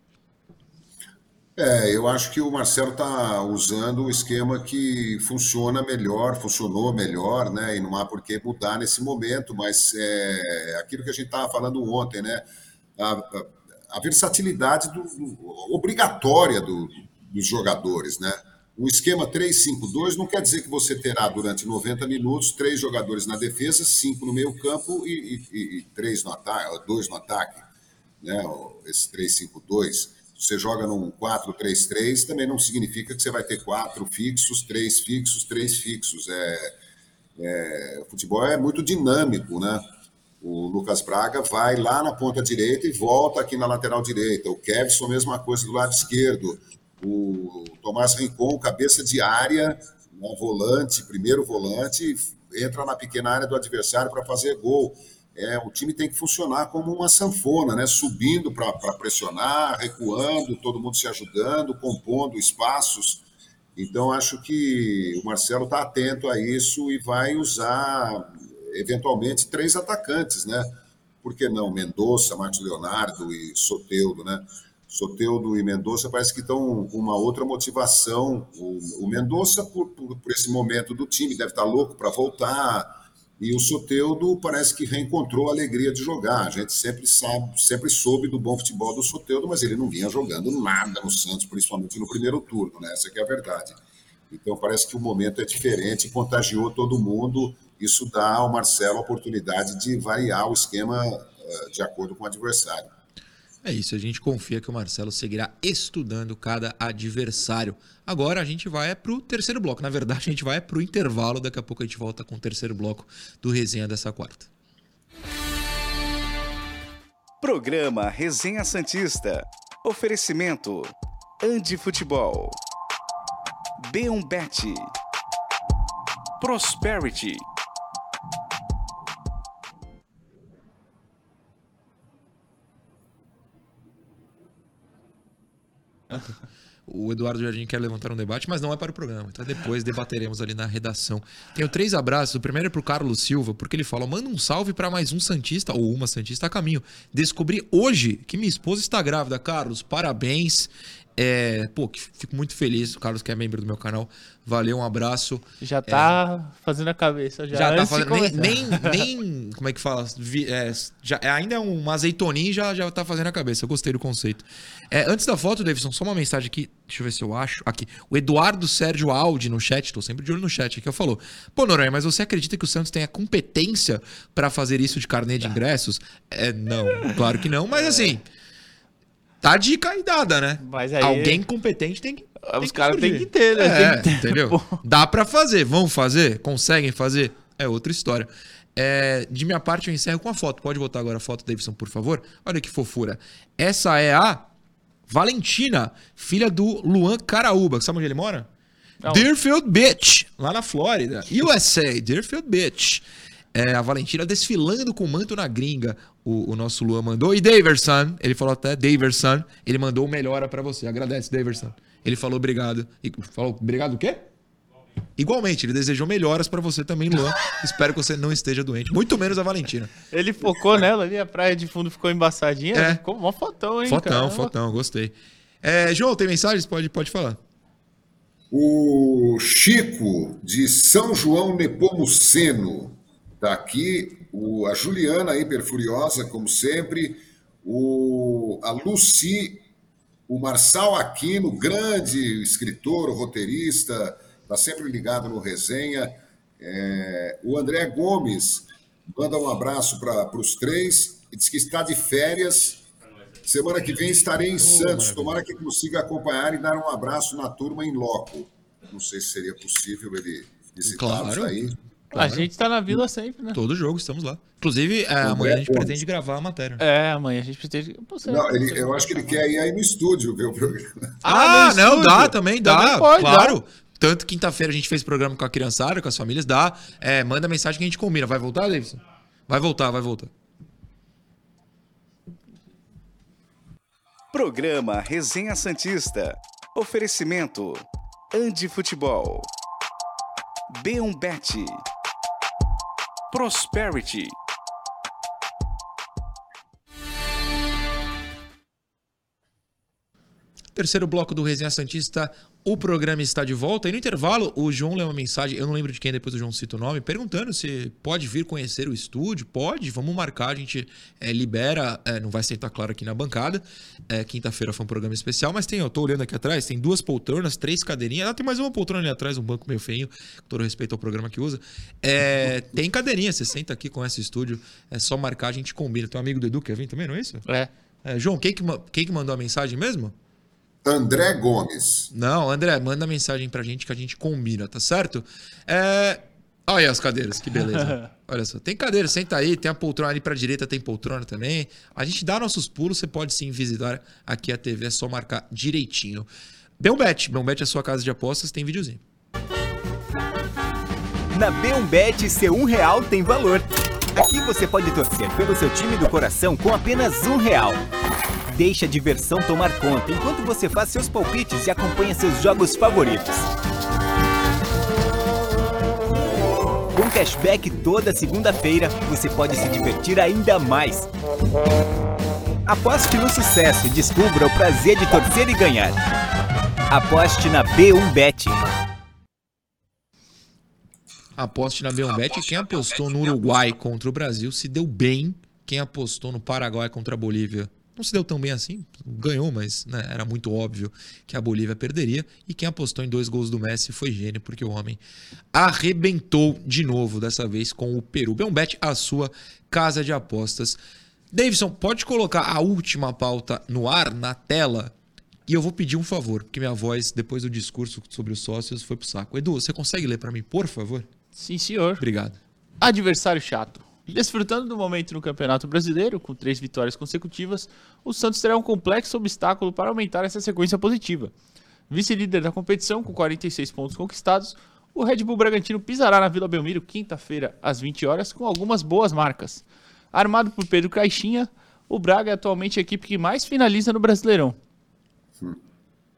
É, eu acho que o Marcelo está usando o esquema que funciona melhor, funcionou melhor, né? E não há por que mudar nesse momento, mas é aquilo que a gente estava falando ontem, né? A, a, a versatilidade do, obrigatória do, dos jogadores, né? O esquema 3-5-2 não quer dizer que você terá durante 90 minutos três jogadores na defesa, cinco no meio campo e, e, e três no ataque, dois no ataque. Né? Esse 3-5-2. Você joga num 4-3-3, também não significa que você vai ter quatro fixos, três fixos, três fixos. É, é, futebol é muito dinâmico, né? O Lucas Braga vai lá na ponta direita e volta aqui na lateral direita. O Kevson, mesma coisa do lado esquerdo o Tomás Rincon, cabeça de área, um volante, primeiro volante, entra na pequena área do adversário para fazer gol. É, o time tem que funcionar como uma sanfona, né? subindo para pressionar, recuando, todo mundo se ajudando, compondo espaços. Então, acho que o Marcelo está atento a isso e vai usar, eventualmente, três atacantes, né? Por que não? Mendonça, Marcos Leonardo e Soteudo, né? Soteudo e Mendonça parece que estão com uma outra motivação. O, o Mendonça, por, por, por, esse momento do time, deve estar louco para voltar. E o Soteudo parece que reencontrou a alegria de jogar. A gente sempre sabe, sempre soube do bom futebol do Soteudo, mas ele não vinha jogando nada no Santos, principalmente no primeiro turno, né? Essa é a verdade. Então parece que o momento é diferente, contagiou todo mundo. Isso dá ao Marcelo a oportunidade de variar o esquema uh, de acordo com o adversário. É isso, a gente confia que o Marcelo seguirá estudando cada adversário. Agora a gente vai para o terceiro bloco. Na verdade, a gente vai para o intervalo. Daqui a pouco a gente volta com o terceiro bloco do Resenha dessa quarta. Programa Resenha Santista. Oferecimento. Andi Futebol. B1 Bet. Prosperity. O Eduardo Jardim quer levantar um debate, mas não é para o programa. Então depois debateremos ali na redação. Tenho três abraços. O primeiro é para o Carlos Silva, porque ele fala: manda um salve para mais um Santista ou uma Santista a caminho. Descobri hoje que minha esposa está grávida. Carlos, parabéns. É, pô, fico muito feliz. O Carlos, que é membro do meu canal, valeu, um abraço. Já tá é, fazendo a cabeça. Já, já tá fazendo. Nem, nem, nem, Como é que fala? É, já, é, ainda é uma azeitoninha e já, já tá fazendo a cabeça. Eu gostei do conceito. É, antes da foto, Davidson, só uma mensagem aqui. Deixa eu ver se eu acho. Aqui. O Eduardo Sérgio Aldi no chat, tô sempre de olho no chat aqui, falou: Pô, Noronha, mas você acredita que o Santos tem a competência para fazer isso de carnê de ingressos? É, não, claro que não, mas assim. Tá dica aí dada, né? Mas aí- Alguém competente tem que. Os tem caras surgir. têm que ter, né? É, ter. entendeu? Pô. Dá pra fazer. Vão fazer? Conseguem fazer? É outra história. É, de minha parte, eu encerro com a foto. Pode botar agora a foto, Davidson, por favor? Olha que fofura. Essa é a Valentina, filha do Luan Caraúba. Sabe onde ele mora? Aonde? Deerfield Beach, lá na Flórida. USA, Deerfield Beach. É, a Valentina desfilando com o manto na gringa. O, o nosso Luan mandou. E Daverson, ele falou até Daverson, ele mandou melhora pra você. Agradece, Daverson. Ele falou obrigado. E falou obrigado o quê? Igualmente, ele desejou melhoras pra você também, Luan. Espero que você não esteja doente. Muito menos a Valentina. Ele focou nela ali, a praia de fundo ficou embaçadinha. É. Ficou mó fotão, hein, Fotão, cara? fotão, gostei. É, João, tem mensagens? Pode, pode falar. O Chico, de São João Nepomuceno, está aqui. O, a Juliana, hiperfuriosa, como sempre. O, a Luci, o Marçal Aquino, grande escritor, roteirista, está sempre ligado no resenha. É, o André Gomes manda um abraço para os três e diz que está de férias. Semana que vem estarei em Santos. Tomara que consiga acompanhar e dar um abraço na turma em loco. Não sei se seria possível ele visitá-los Claro. aí. A gente tá na vila sempre, né? Todo jogo, estamos lá. Inclusive, é, amanhã a gente pretende gravar a matéria. É, amanhã a gente pretende. Você- Não, ele- eu acho que ele quer ir aí no estúdio ver o programa. Ah, no não, dá também, dá. Também pode, claro. Tanto quinta-feira a gente fez programa com a criançada, com as famílias, dá. É, manda mensagem que a gente combina. Vai voltar, Davidson? Vai voltar, vai voltar. Programa Resenha Santista. Oferecimento. Andi Futebol. B1Bet. Prosperity. Terceiro bloco do Resenha Santista, o programa está de volta. E no intervalo, o João leu uma mensagem, eu não lembro de quem, depois o João cita o nome, perguntando se pode vir conhecer o estúdio. Pode, vamos marcar, a gente é, libera, é, não vai sentar claro aqui na bancada. É, Quinta-feira foi um programa especial, mas tem, eu tô olhando aqui atrás, tem duas poltronas, três cadeirinhas. Ah, tem mais uma poltrona ali atrás, um banco meio feio, com todo respeito ao programa que usa. Tem cadeirinha, você senta aqui com esse estúdio, é só marcar, a gente combina. Teu amigo do Edu quer vir também, não é isso? É. João, quem que, quem que mandou a mensagem mesmo? André Gomes. Não, André, manda mensagem pra gente que a gente combina, tá certo? É... Olha aí as cadeiras, que beleza. Olha só, tem cadeira, senta aí, tem a poltrona ali pra direita, tem poltrona também. A gente dá nossos pulos, você pode sim visitar aqui a TV, é só marcar direitinho. Belbet, Belbet é a sua casa de apostas, tem videozinho. Na B1Bet, seu um real tem valor. Aqui você pode torcer pelo seu time do coração com apenas um real. Deixe a diversão tomar conta enquanto você faz seus palpites e acompanha seus jogos favoritos. Com cashback toda segunda-feira, você pode se divertir ainda mais. Aposte no sucesso e descubra o prazer de torcer e ganhar. Aposte na B1Bet. Aposte na Belbet. Quem apostou no Uruguai contra o Brasil se deu bem. Quem apostou no Paraguai contra a Bolívia não se deu tão bem assim. Ganhou, mas né, era muito óbvio que a Bolívia perderia. E quem apostou em dois gols do Messi foi gênio, porque o homem arrebentou de novo, dessa vez com o Peru. Belbet, a sua casa de apostas. Davidson, pode colocar a última pauta no ar, na tela? E eu vou pedir um favor, porque minha voz, depois do discurso sobre os sócios, foi pro saco. Edu, você consegue ler para mim, por favor? Sim, senhor. Obrigado. Adversário chato. Desfrutando do momento no Campeonato Brasileiro, com três vitórias consecutivas, o Santos terá um complexo obstáculo para aumentar essa sequência positiva. Vice-líder da competição, com 46 pontos conquistados, o Red Bull Bragantino pisará na Vila Belmiro quinta-feira, às 20 horas, com algumas boas marcas. Armado por Pedro Caixinha, o Braga é atualmente a equipe que mais finaliza no Brasileirão.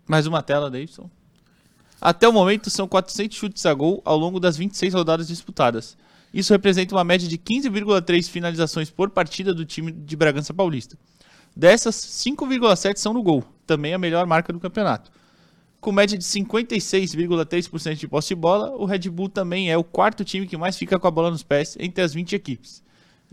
Mais uma tela, Davidson. Até o momento, são 400 chutes a gol ao longo das 26 rodadas disputadas. Isso representa uma média de 15,3 finalizações por partida do time de Bragança Paulista. Dessas, 5,7 são no gol, também a melhor marca do campeonato. Com média de 56,3% de posse de bola, o Red Bull também é o quarto time que mais fica com a bola nos pés entre as 20 equipes.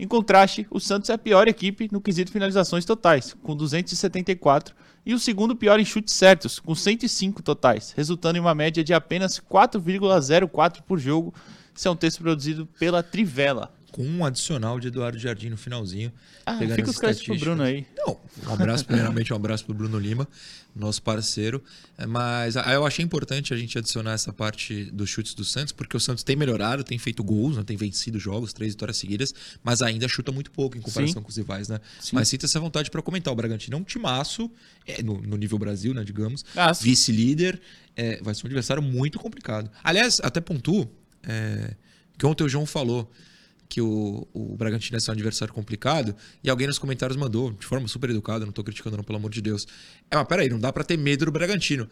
Em contraste, o Santos é a pior equipe no quesito finalizações totais, com 274, e o segundo pior em chutes certos, com 105 totais, resultando em uma média de apenas 4,04 por jogo. Isso é um texto produzido pela Trivela. Com um adicional de Eduardo Jardim no finalzinho. Ah, fica os créditos pro. Bruno aí. Não, um abraço, primeiramente um abraço pro Bruno Lima, nosso parceiro. É, Mas ah, eu achei importante a gente adicionar essa parte dos chutes do Santos, porque o Santos tem melhorado, tem feito gols, né, tem vencido jogos, três vitórias seguidas, mas ainda chuta muito pouco em comparação Sim. com os rivais, né? Sim. Mas sinta essa vontade para comentar. O Bragantino é um timaço, é, no, no nível Brasil, né, digamos, Ah, vice-líder, é, vai ser um adversário muito complicado. Aliás, até pontuo é, que ontem o João falou que o, o Bragantino ia ser um adversário complicado, e alguém nos comentários mandou, de forma super educada, não tô criticando não, pelo amor de Deus. É, mas peraí, não dá pra ter medo do Bragantino.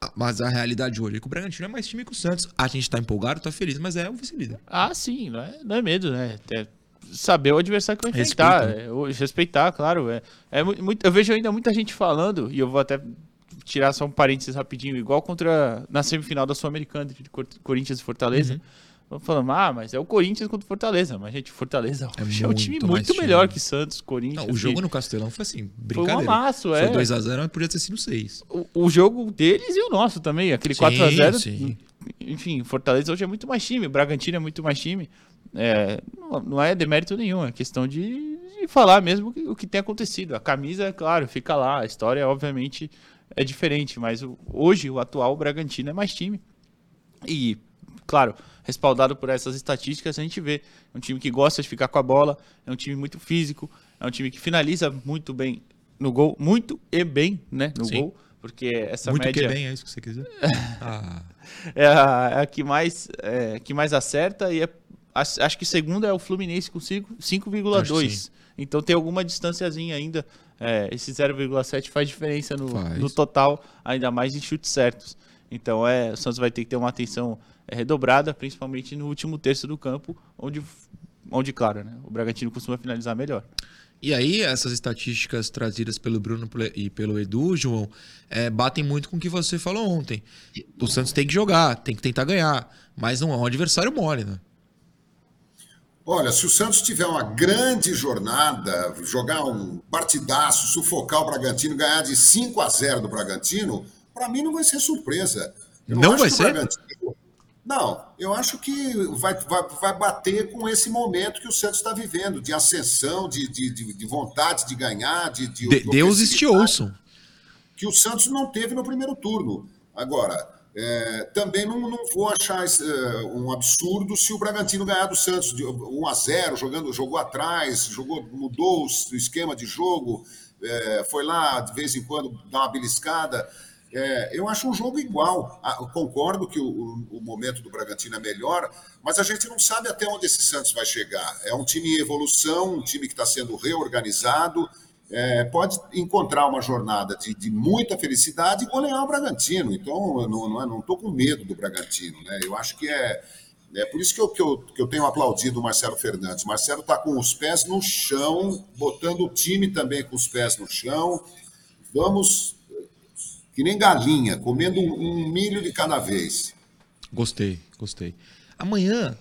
Ah, Mas a realidade hoje é que o Bragantino é mais time que o Santos. A gente tá empolgado, tá feliz, mas é o vice-líder. Ah, sim, não é, não é medo, né? É saber o adversário que vai enfrentar. Respeito, né? é, respeitar, claro. É, é mu- muito, eu vejo ainda muita gente falando, e eu vou até tirar só um parênteses rapidinho, igual contra na semifinal da Sul-Americana Cor- Corinthians e Fortaleza. Uhum. Falando, ah, mas é o Corinthians contra o Fortaleza. Mas, gente, Fortaleza É é, um time muito melhor time. que Santos, Corinthians. Não, o jogo e- no Castelão foi assim, Foi um brincadeira. amasso, é. Foi 2x0, mas podia ter sido 6. o, o jogo deles e o nosso também. Aquele Sim, 4x0. sim. Enfim, Fortaleza hoje é muito mais time. Bragantino é muito mais time. É, não, não é demérito nenhum. É questão de, de falar mesmo o que, o que tem acontecido. A camisa, é claro, fica lá. A história, obviamente, é diferente. Mas o- hoje, o atual Bragantino é mais time. E, claro, respaldado por essas estatísticas, a gente vê. É um time que gosta de ficar com a bola, é um time muito físico, é um time que finaliza muito bem no gol, muito e bem, né, no Sim. gol, porque essa Muito média que bem, é isso que você quiser. Ah, é a, é a que, mais, é, que mais acerta e é- acho que segunda é o Fluminense com cinco- Acho que 5,2. Então tem alguma distanciazinha ainda. É, esse 0,7 faz diferença no, Faz. no total, ainda mais em chutes certos. Então é, o Santos vai ter que ter uma atenção é, redobrada, principalmente no último terço do campo, onde, onde claro, né, o Bragantino costuma finalizar melhor. E aí, essas estatísticas trazidas pelo Bruno e pelo Edu, João, é, batem muito com o que você falou ontem. O Santos tem que jogar, tem que tentar ganhar, mas não é um adversário mole, né? Olha, se o Santos tiver uma grande jornada, jogar um partidaço, sufocar o Bragantino, ganhar de 5 a 0 do Bragantino, para mim não vai ser surpresa. Eu Não vai ser? Bragantino- Não, eu acho que vai, vai, vai bater com esse momento que o Santos está vivendo, de ascensão, de, de, de, de vontade de ganhar, de, de De- Deus te ouçam. que o Santos não teve no primeiro turno. Agora, é, também não, não vou achar é, um absurdo se o Bragantino ganhar do Santos de 1 a 0 jogando, jogou atrás, jogou, mudou o esquema de jogo, é, foi lá de vez em quando dar uma beliscada. É, eu acho um jogo igual. Ah, concordo que o, o- o momento do Bragantino é melhor, mas a gente não sabe até onde esse Santos vai chegar. É um time em evolução, um time que está sendo reorganizado. é, pode encontrar uma jornada de, de muita felicidade e golear o Bragantino. Então, eu não estou tô com medo do Bragantino. Né? Eu acho que é. É por isso que eu, que eu, que eu tenho aplaudido o Marcelo Fernandes. O Marcelo está com os pés no chão, botando o time também com os pés no chão. Vamos, que nem galinha, comendo um, um milho de cada vez. Gostei, gostei. Amanhã,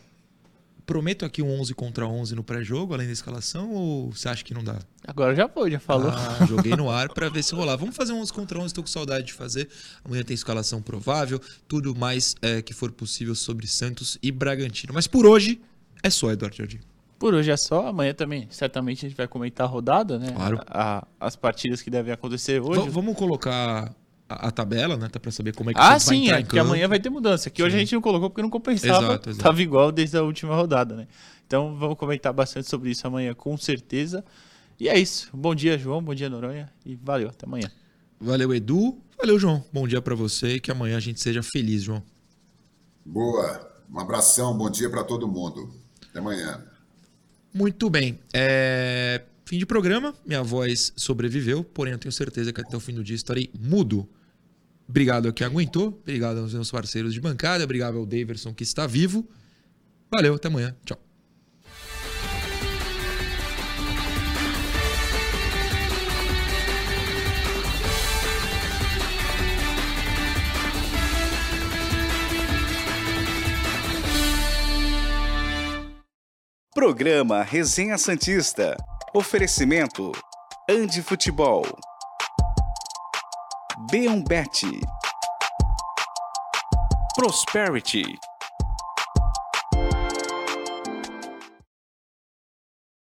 prometo aqui um 11 contra 11 no pré-jogo, além da escalação, ou você acha que não dá? Agora já foi, já falou. Ah, joguei no ar pra ver se rolar. Vamos fazer um 11 contra 11, tô com saudade de fazer. Amanhã tem escalação provável, tudo mais é, que for possível sobre Santos e Bragantino. Mas por hoje, é só, Eduardo Jardim. Por hoje é só, amanhã também certamente a gente vai comentar a rodada, né? Claro. A- as partidas que devem acontecer hoje. V- vamos colocar a, a tabela, né? Tá pra saber como é que Ah, Santos vai sim, entrar é, em que campo. amanhã vai ter mudança. Que hoje a gente não colocou porque não compensava. Exato, exato. Tava igual desde a última rodada, né? Então vamos comentar bastante sobre isso amanhã, com certeza. E é isso. Bom dia, João. Bom dia, Noronha. E valeu. Até amanhã. Valeu, Edu. Valeu, João. Bom dia pra você e que amanhã a gente seja feliz, João. Boa. Um abração, bom dia para todo mundo. Até amanhã. Muito bem. É, Fim de programa. Minha voz sobreviveu, porém eu tenho certeza que até o fim do dia estarei mudo. Obrigado a quem aguentou. Obrigado aos meus parceiros de bancada. Obrigado ao Daverson que está vivo. Valeu, até amanhã. Tchau. Programa Resenha Santista. Oferecimento Andi Futebol. B1Bet. Prosperity.